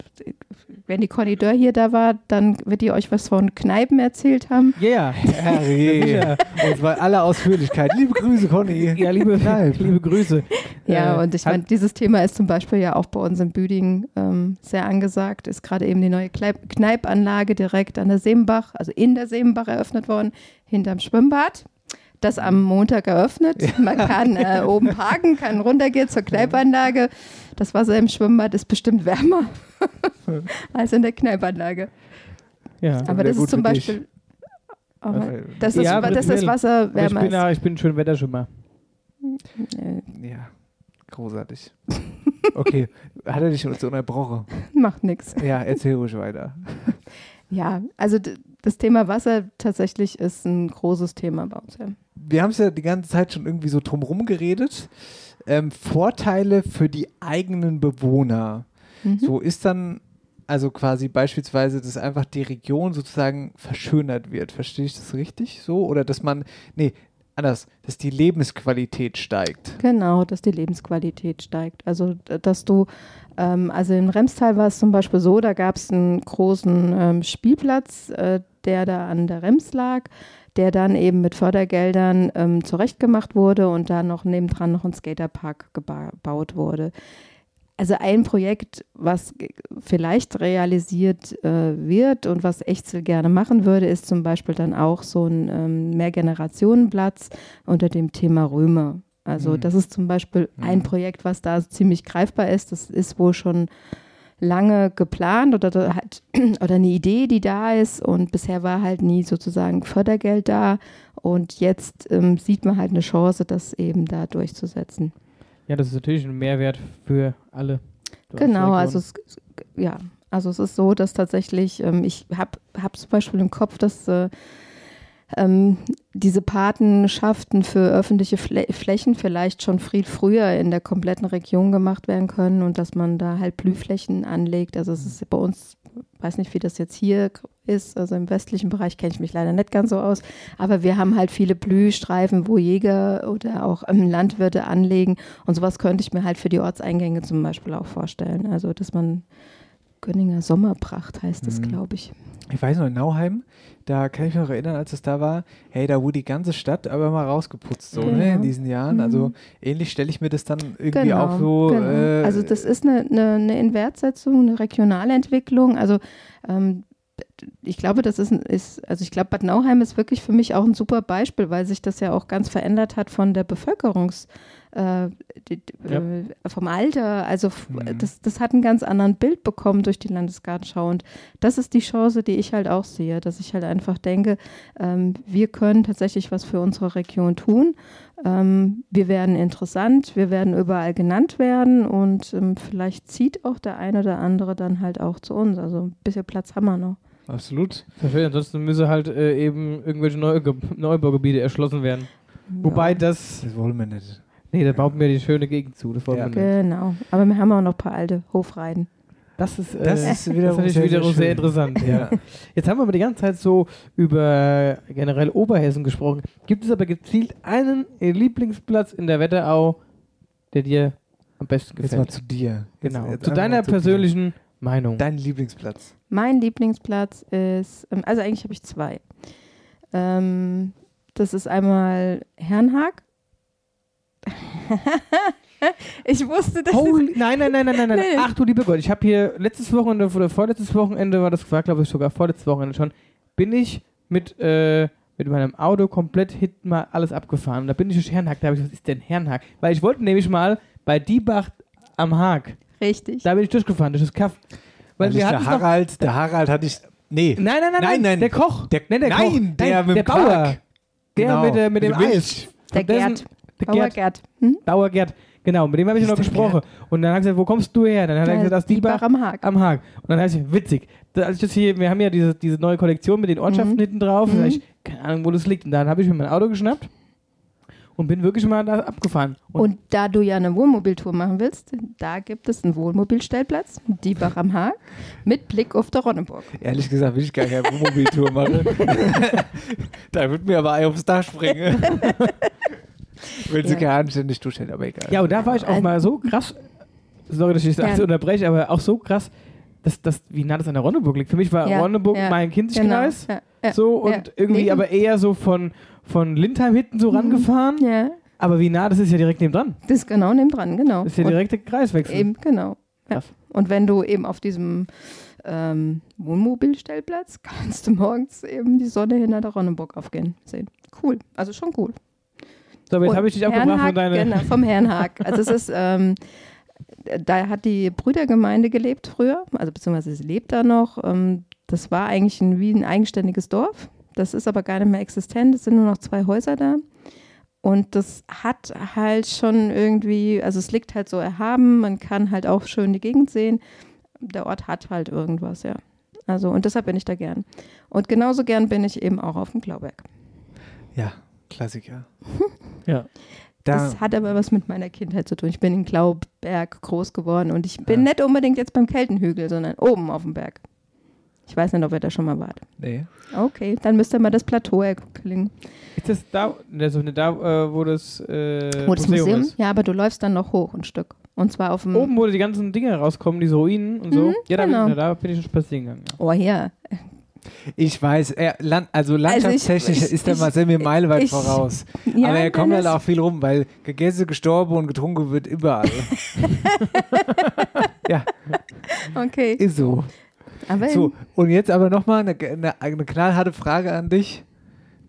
wenn die Conny Dörr hier da war, dann wird die euch was von Kneipen erzählt haben. Ja, Herrje. Und bei aller Ausführlichkeit. Liebe Grüße, Conny. Ja, liebe, Nein. liebe Grüße. Ja, Äh, und ich meine, dieses Thema ist zum Beispiel ja auch bei uns in Büdingen ähm, sehr angesagt. Ist gerade eben die neue Kneipanlage direkt an der Seembach, also in der Seembach eröffnet worden, hinterm Schwimmbad. Das am Montag eröffnet. Man kann äh, oben parken, kann runtergehen zur Kneipanlage. Das Wasser im Schwimmbad ist bestimmt wärmer als in der Kneipanlage. Ja. Aber das ist zum Beispiel. Aber das ist, ja, das. Wasser Aber ich wärmer bin, ist. ja, ich bin ein schön Wetterschwimmer. Ja, großartig. Okay, hat er dich uns unterbrochen? Macht nichts. Ja, erzähl ruhig weiter. Ja, also das Thema Wasser tatsächlich ist ein großes Thema bei uns. Ja. Wir haben es ja die ganze Zeit schon irgendwie so drumherum geredet. Ähm, Vorteile für die eigenen Bewohner. Mhm. So ist dann also quasi beispielsweise, dass einfach die Region sozusagen verschönert wird. Verstehe ich das richtig so? Oder dass man, nee, anders, dass die Lebensqualität steigt. Genau, dass die Lebensqualität steigt. Also, dass du, ähm, also in Remstal war es zum Beispiel so, da gab es einen großen ähm, Spielplatz, äh, der da an der Rems lag, der dann eben mit Fördergeldern ähm, zurechtgemacht wurde und da noch nebendran noch ein Skaterpark geba- gebaut wurde. Also ein Projekt, was vielleicht realisiert äh, wird und was Echzel gerne machen würde, ist zum Beispiel dann auch so ein ähm, Mehrgenerationenplatz unter dem Thema Römer. Also Mhm. das ist zum Beispiel ein Projekt, was da ziemlich greifbar ist. Das ist wohl schon lange geplant oder halt, oder eine Idee, die da ist und bisher war halt nie sozusagen Fördergeld da und jetzt ähm, sieht man halt eine Chance, das eben da durchzusetzen. Ja, das ist natürlich ein Mehrwert für alle. Genau, also es, ja, also es ist so, dass tatsächlich, ähm, ich habe hab zum Beispiel im Kopf, dass äh, ähm, diese Patenschaften für öffentliche Flä Flächen vielleicht schon viel früher in der kompletten Region gemacht werden können und dass man da halt Blühflächen anlegt. Also es ist bei uns, weiß nicht, wie das jetzt hier ist, also im westlichen Bereich kenne ich mich leider nicht ganz so aus, aber wir haben halt viele Blühstreifen, wo Jäger oder auch ähm, Landwirte anlegen und sowas könnte ich mir halt für die Ortseingänge zum Beispiel auch vorstellen. Also dass man Gönninger Sommerpracht heißt das, Mhm. glaube ich. Ich weiß noch, in Nauheim, da kann ich mich noch erinnern, als es da war, hey, da wurde die ganze Stadt aber mal rausgeputzt, so, ne, in Genau. diesen Jahren. Mhm. Also ähnlich stelle ich mir das dann irgendwie auch so. genau. Äh, also das ist eine, eine, eine Inwertsetzung, eine regionale Entwicklung. Also ähm, ich glaube, das ist, ist, also ich glaube, Bad Nauheim ist wirklich für mich auch ein super Beispiel, weil sich das ja auch ganz verändert hat von der Bevölkerungs, äh, die, Ja. äh, vom Alter. Also f- das, das hat einen ganz anderen Bild bekommen durch die Landesgartenschau. Und das ist die Chance, die ich halt auch sehe, dass ich halt einfach denke, ähm, wir können tatsächlich was für unsere Region tun. Ähm, wir werden interessant, wir werden überall genannt werden und ähm, vielleicht zieht auch der eine oder andere dann halt auch zu uns. Also ein bisschen Platz haben wir noch. Absolut. Verstehe, ansonsten müsse halt äh, eben irgendwelche Neuge Neubaugebiete erschlossen werden. Wobei das. Das wollen wir nicht. Nee, da baut mir die schöne Gegend zu. Das wollen wir nicht. Genau. Aber wir haben auch noch ein paar alte Hofreiten. Das ist, äh, Das ist wiederum natürlich sehr, sehr wiederum sehr, schön. interessant. Ja. Ja. Jetzt haben wir aber die ganze Zeit so über generell Oberhessen gesprochen. Gibt es aber gezielt einen Lieblingsplatz in der Wetterau, der dir am besten Jetzt gefällt? mal zu dir. Jetzt- Genau. jetzt zu einfach deiner zu persönlichen Meinung. Dein Lieblingsplatz. Mein Lieblingsplatz ist, ähm, also eigentlich habe ich zwei. Ähm, das ist einmal Herrenhag. ich wusste, dass Holy, nein, nein, nein, nein, nein, nein. Ach du lieber Gott, ich habe hier letztes Wochenende oder vorletztes Wochenende war das war glaube ich sogar vorletztes Wochenende schon, bin ich mit äh, mit meinem Auto komplett hinten mal alles abgefahren. Und da bin ich durch Herrenhag, da habe ich was ist denn Herrenhag? Weil ich wollte nämlich mal bei Diebach am Haag. Richtig. Da bin ich durchgefahren durch das Kaff. Weil Weil wir der hatten noch, Harald, der Harald hatte ich. Nee. Nein, nein, nein, nein, nein, der Koch. Der, Nein, der nein, Koch. der Nein, mit der dem Bauer. Quark. Der Genau, mit, der, mit dem mit dem Eis. Der Dessen- Gerd. Der Bauer Gerd. Gerd. Hm? Bauer Gerd. Genau, mit dem habe ich noch gesprochen. Und dann hat er gesagt, wo kommst du her? Dann hat er gesagt, aus Diebach am Haag. Am Haag. Und dann heißt es, witzig. Da, als ich das hier, wir haben ja diese, diese neue Kollektion mit den Ortschaften Mhm. hinten drauf. Mhm. Ich, keine Ahnung, wo das liegt. Und dann habe ich mir mein Auto geschnappt und bin wirklich mal da abgefahren. Und da du ja eine Wohnmobiltour machen willst, da gibt es einen Wohnmobilstellplatz, Diebach am Haag, mit Blick auf der Ronneburg. Ehrlich gesagt will ich gar keine Wohnmobiltour machen. da wird mir aber Ei aufs Dach springen. Will sie Ja. gar anständig durchstellen, aber egal. Ja, und da war ich auch mal so krass, sorry, dass ich das Ja. alles unterbreche, aber auch so krass, dass, dass, wie nah das an der Ronneburg liegt. Für mich war Ja, Ronneburg ja, mein Kinzigkreis. genau, ja, ja, so und ja. irgendwie Nee. aber eher so von, von Lindheim hinten so rangefahren. Ja, Aber wie nah, das ist ja direkt neben dran. das ist genau neben dran, genau. Das ist ja Und direkt der Kreiswechsel. Eben, genau. Ja. Krass. Und wenn du eben auf diesem ähm, Wohnmobilstellplatz kannst du morgens eben die Sonne hinter der Ronneburg aufgehen sehen. Cool, also schon cool. So, jetzt habe ich dich abgebracht von deiner. Genau, vom Herrenhag. Also es ist, ähm, da hat die Brüdergemeinde gelebt früher, also beziehungsweise sie lebt da noch. Ähm, das war eigentlich ein, wie ein eigenständiges Dorf. Das ist aber gar nicht mehr existent. Es sind nur noch zwei Häuser da. Und das hat halt schon irgendwie, also es liegt halt so erhaben, man kann halt auch schön die Gegend sehen. Der Ort hat halt irgendwas, ja. Also, und deshalb bin ich da gern. Und genauso gern bin ich eben auch auf dem Klauberg. Ja, Klassiker. Ja. Da, Das hat aber was mit meiner Kindheit zu tun. Ich bin in Glauberg groß geworden und ich bin nicht unbedingt jetzt beim Keltenhügel, sondern oben auf dem Berg. Ich weiß nicht, ob ihr da schon mal wart. nee. Okay, dann müsst ihr mal das Plateau erklingen. Ist das da, also nicht da, äh, wo das, äh, Wo das Museum, Museum? ist? Ja, aber du läufst dann noch hoch ein Stück. Und zwar auf dem. Oben, wo die ganzen Dinge rauskommen, diese Ruinen und so. Mhm, ja, da, genau. bin, da bin ich schon spazieren gegangen. Ja. Oh, hier. Ich weiß, er, land, also landschaftstechnisch ich- ist er ich- mal mir meilenweit voraus. Ja, aber er kommt halt auch viel rum, weil gegessen, gestorben und getrunken wird überall. ja, Okay. ist so. Aber So, und jetzt aber nochmal eine, eine, eine knallharte Frage an dich.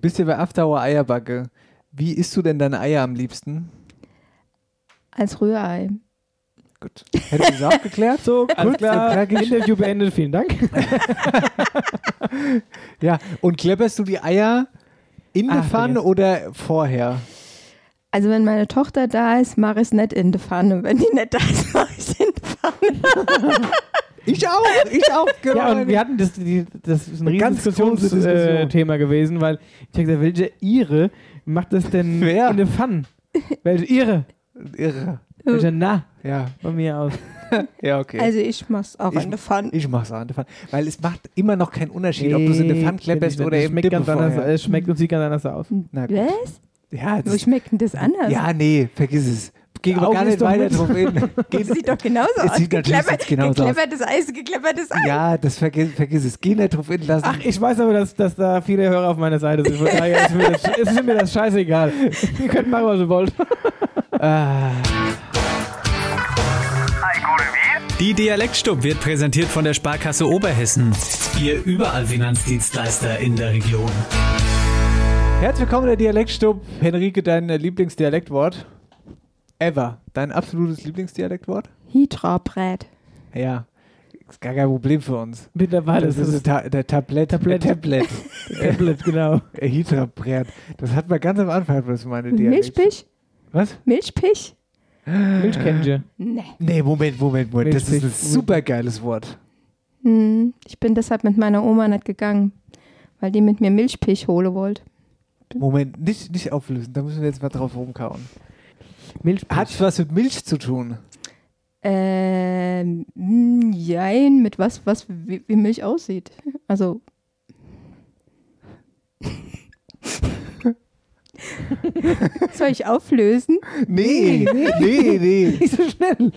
Bist du bei Afterhour Eierbacke? Wie isst du denn deine Eier am liebsten? als Rührei. Gut. Hättest du das auch geklärt? So, alles Gut, klar. Interview beendet, vielen Dank. Ja, und klepperst du die Eier in der Pfanne oder vorher? Also, wenn meine Tochter da ist, mache ich es nicht in der Pfanne. Wenn die nicht da ist, mache ich es in der Pfanne. Ich auch, ich auch, genau. Ja, und wir hatten das, die, das ist ein riesiges. Diskussionsthema äh, Thema gewesen, weil ich habe gesagt, welche Ire macht das denn Wer? in der Pfanne? Welche Ire? Irre. Welche Na? Ja, Von mir aus. ja, okay. Also, ich mache es auch Ich- in der Pfanne. ich mach's auch in der Pfanne. Weil es macht immer noch keinen Unterschied, ob du es in der Pfanne klepperst Nee, oder es im ganz anders. Es schmeckt und sieht ganz anders aus. Na gut. Was? Ja, Wo das, schmeckt denn das anders? ja, nee, vergiss es. Wir Augen gar nicht weiter mit. drauf hin. Das Geht, sieht doch genauso Es aus. sieht Gekleppert- genauso aus. Gekleppertes Eis, gekleppertes Eis. ja, das vergiss, vergiss es. Geh nicht drauf hin lassen. Ach, ich weiß aber, dass, dass da viele Hörer auf meiner Seite sind. Von daher ist mir das, ist mir das scheißegal. Ihr könnt machen, was ihr wollt. Ah, Die Dialektstub wird präsentiert von der Sparkasse Oberhessen. Ihr überall Finanzdienstleister in der Region. Herzlich willkommen in der Dialektstub. Henrike, dein äh, Lieblingsdialektwort? Ever. Dein absolutes Lieblingsdialektwort? Hydra-Brät. Ja. Ist gar kein Problem für uns. Mittlerweile das ist ist es ta der Tablet. Tablet. Der Tablet. Tablet, genau. Hydra-Brät. Das hat man ganz am Anfang, was meine Dialekt. Milchpich? Was? Milchpich? Milchkännchen. Nee. Nee, Moment, Moment, Moment. Das ist ein super geiles Wort. Hm, ich bin deshalb mit meiner Oma nicht gegangen, weil die mit mir Milchpich holen wollte. Moment, nicht, nicht auflösen. Da müssen wir jetzt mal drauf rumkauen. Milchpich. Hat was mit Milch zu tun? Ähm, jein, mit was, was wie, wie Milch aussieht. Also. Soll ich auflösen? Nee, nee, nee. Nicht so schnell.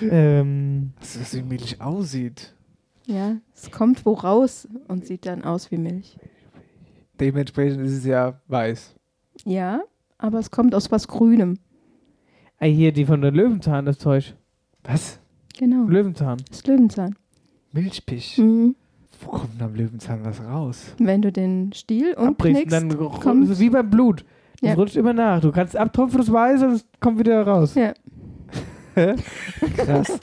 Ähm, Was, was wie Milch aussieht. Ja, es kommt wo raus und sieht dann aus wie Milch. Dementsprechend ist es ja weiß. Ja, aber es kommt aus was Grünem. ah, hier, die von der Löwenzahn, das Zeug. Was? Genau. Löwenzahn. Das ist Löwenzahn. Milchpich. Mhm. Wo kommt denn am Löwenzahn was raus? Wenn du den Stiel umknickst, dann kommt es wie beim Blut. Das Ja. rutscht immer nach. Du kannst abtropfen, das Weiße, und es kommt wieder raus. Ja. Krass.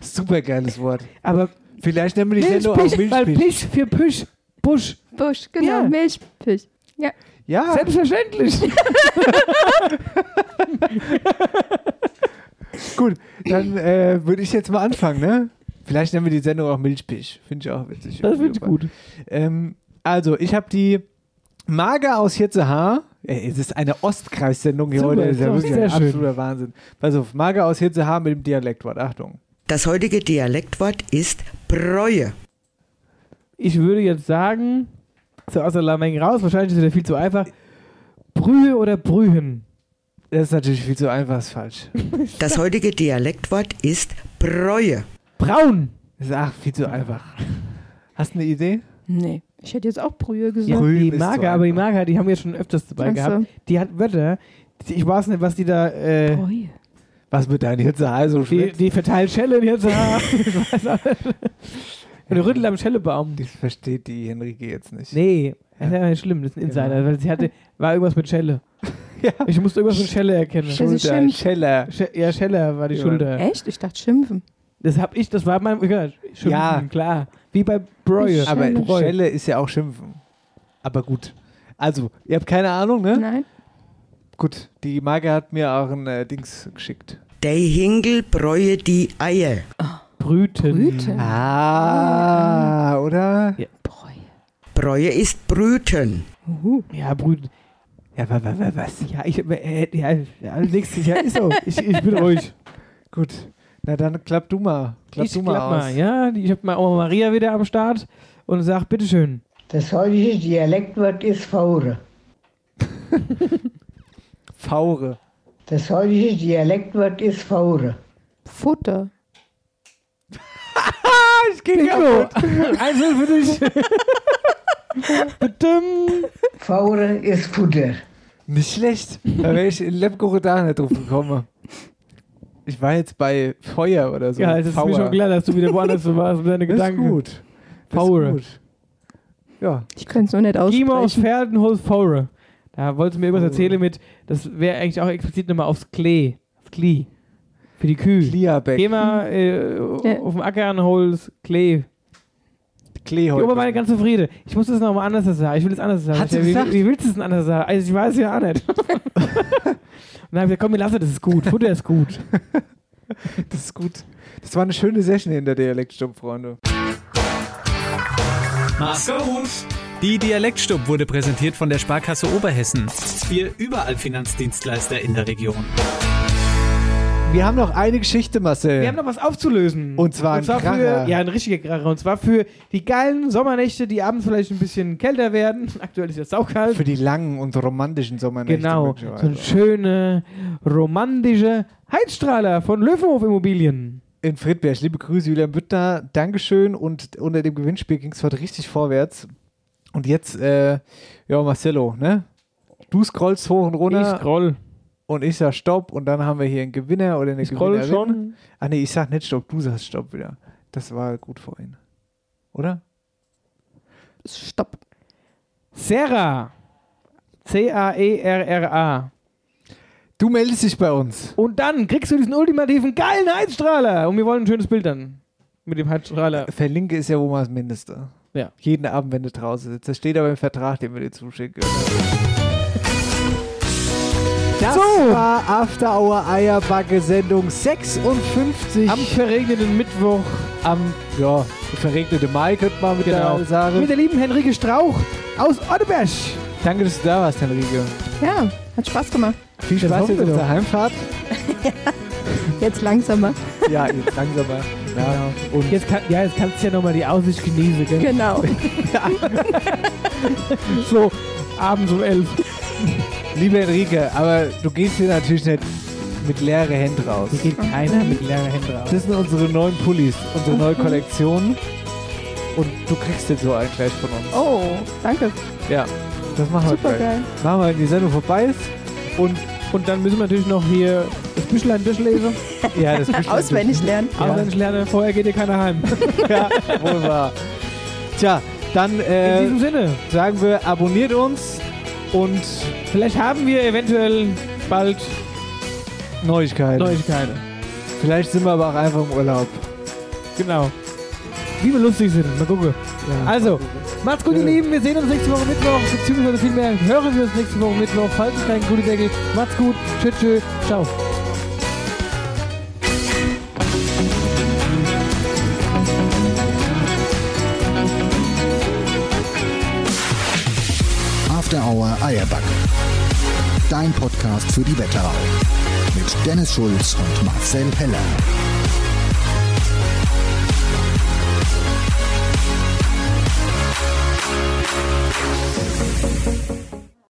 Super geiles Wort. Aber Vielleicht nennen wir die Sendung auch Milchpich, weil. Pisch für Pisch. Busch. Busch, genau, Ja. Milchpich. Ja. Ja, Selbstverständlich. gut. Dann äh, würde ich jetzt mal anfangen, ne? Vielleicht nennen wir die Sendung auch Milchpich. Finde ich auch witzig. Das finde ich gut. Ähm, also, ich habe die Mager aus Hitzehaar. Ey, Es ist eine Ostkreissendung hier Super, heute. Das ist ja wirklich ein schön. absoluter Wahnsinn. Pass auf, Mager aus Hitzehaar mit dem Dialektwort. Achtung. Das heutige Dialektwort ist Bräue. Ich würde jetzt sagen, so aus der Lameng raus, wahrscheinlich ist das viel zu einfach. Brühe oder Brühen? Das ist natürlich viel zu einfach, ist falsch. Das heutige Dialektwort ist Bräue. Braun. Das ist ach, viel zu einfach. Hast du eine Idee? Nee, ich hätte jetzt auch Brühe Ja, gesagt. Brühen die ist so Mager, aber die. Mager, die haben wir schon öfters dabei Ach so. gehabt. Die hat Wörter. die- Ich weiß nicht, was die da. Äh, Brühe. Was mit deinem Hitzehaar so die, schmeckt? die verteilt Schelle auch nicht. Eine Rüttel am Schellebaum. Das versteht die Henrike jetzt nicht. Nee, das ist ja nicht schlimm, das ist ein Insider, weil sie hatte, war irgendwas mit Schelle. Ich musste irgendwas mit Schelle erkennen. Schulter. Scheller. Sch ja, Scheller war die Ja. Schulter. Echt? Ich dachte Schimpfen. Das hab ich, das war mein, ja, Schimpfen, Ja. klar. Wie bei Bräue. Aber Schelle. Bräu. Schelle ist ja auch Schimpfen. Aber gut. Also, ihr habt keine Ahnung, ne? Nein? Gut, die Marke hat mir auch ein äh, Dings geschickt. Der Hingel bräue die Eier. Brüten. Brüten. Ah, oder? Bräue. Bräue ist Brüten. Ja, Brüten. Ja, wa, wa, wa, was? Ja, ich, äh, ja, ja, nächstes Jahr ist so. Ich, ich bin ruhig. Gut. Na dann klapp du mal. Klapp ich du mal klapp aus. mal, ja. Ich habe mal Oma Maria wieder am Start und sag, bitteschön. Das heutige Dialektwort ist Faure. Faure. Das heutige Dialektwort ist Faure. Futter. ich geh Bingo. Einzel für dich. Bitte. Faure ist Futter. Nicht schlecht. Da wäre ich in Lemgo da nicht drauf gekommen. Ich war jetzt bei Feuer oder so. Ja, es ist mir Power. schon klar, dass du wieder woanders warst mit deinen Das ist Gedanken. gut. Das Faure. ist gut. Ja. Ich könnte es nur nicht Gima aus aussprechen. Pferdenholz Faure. Da wolltest du mir irgendwas erzählen mit, das wäre eigentlich auch explizit nochmal aufs Klee. Aufs Klee. Für die Kühe. Kliabeck. Geh mal äh, Ja. auf dem Acker und holst Klee. Klee heute. Oma war ganz zufrieden. Ich muss das nochmal anders sagen. Ich will es anders sagen. Hat Ich- wie, gesagt? wie willst du es denn anders sagen? Also ich weiß ja auch nicht. und dann habe ich gesagt, komm, wir lassen das ist gut. Futter ist gut. Das ist gut. Das war eine schöne Session in der Dialektsturm, Freunde. Maske und die Dialektstub wurde präsentiert von der Sparkasse Oberhessen. Ihr überall Finanzdienstleister in der Region. Wir haben noch eine Geschichte, Marcel. Wir haben noch was aufzulösen. Und zwar ein für, Kracher. Ja, ein richtiger Kracher. Und zwar für die geilen Sommernächte, die abends vielleicht ein bisschen kälter werden. Aktuell ist es saukalt. Für die langen und romantischen Sommernächte. Genau. So möglicherweise. ein schöne, romantische Heizstrahler von Löwenhof Immobilien. in Friedberg. Liebe Grüße, Julian Büttner. Dankeschön. Und unter dem Gewinnspiel ging es heute richtig vorwärts. Und jetzt, äh, ja, Marcello, ne? Du scrollst hoch und runter. Ich scroll. Und ich sag Stopp und dann haben wir hier einen Gewinner oder eine scroll Gewinnerin. schon. Ah nee, ich sag nicht Stopp, du sagst Stopp wieder. Das war gut vorhin. Oder? Stopp. Sarah. E C-A-E-R-R-A. Du meldest dich bei uns. Und dann kriegst du diesen ultimativen geilen Heizstrahler. Und wir wollen ein schönes Bild dann. Mit dem Heizstrahler. Verlinke ist ja wohl mal das Mindeste. Ja. Jeden Abend, wenn du draußen sitzt. Das steht aber im Vertrag, den wir dir zuschicken. Das So. war After Hour Eierbacke Sendung 56. Am verregneten Mittwoch. Am, ja, verregnete Mai könnte man mit Genau. der sagen. Mit der lieben Henrike Strauch aus Otteberg. Danke, dass du da warst, Henrike. Ja, hat Spaß gemacht. Viel Spaß jetzt auf der Heimfahrt. Jetzt langsamer. Ja, jetzt langsamer. Ja. Und Jetzt, kann, ja, jetzt kannst du ja nochmal die Aussicht genießen, gell? Genau. So, abends um elf. Liebe Henrike, aber du gehst hier natürlich nicht mit leeren Händen raus. Hier geht keiner mit leeren Händen raus. Das sind unsere neuen Pullis, unsere neue Kollektion. Und du kriegst jetzt so einen gleich von uns. Oh, danke. Ja, das machen wir Super gleich. geil. Machen wir, wenn die Sendung vorbei ist. Und Und dann müssen wir natürlich noch hier das Büchlein durchlesen. ja, das Büchlein Auswendig lernen. Ja. Auswendig lernen, vorher geht dir keiner heim. ja, wohl wahr. Tja, dann In äh, diesem Sinne, sagen wir, abonniert uns und vielleicht haben wir eventuell bald Neuigkeiten. Neuigkeiten. Vielleicht sind wir aber auch einfach im Urlaub. Genau. Wie wir lustig sind. Mal gucken. Ja. Also, macht's gut, ihr Lieben. Wir sehen uns nächste Woche Mittwoch. Beziehungsweise vielmehr hören wir uns nächste Woche Mittwoch. Falls es keinen guten Deckel. Macht's gut. Tschüss, tschüss. Ciao. Eierbacke. Dein Podcast für die Wetterau. Mit Dennis Schulz und Marcel Heller.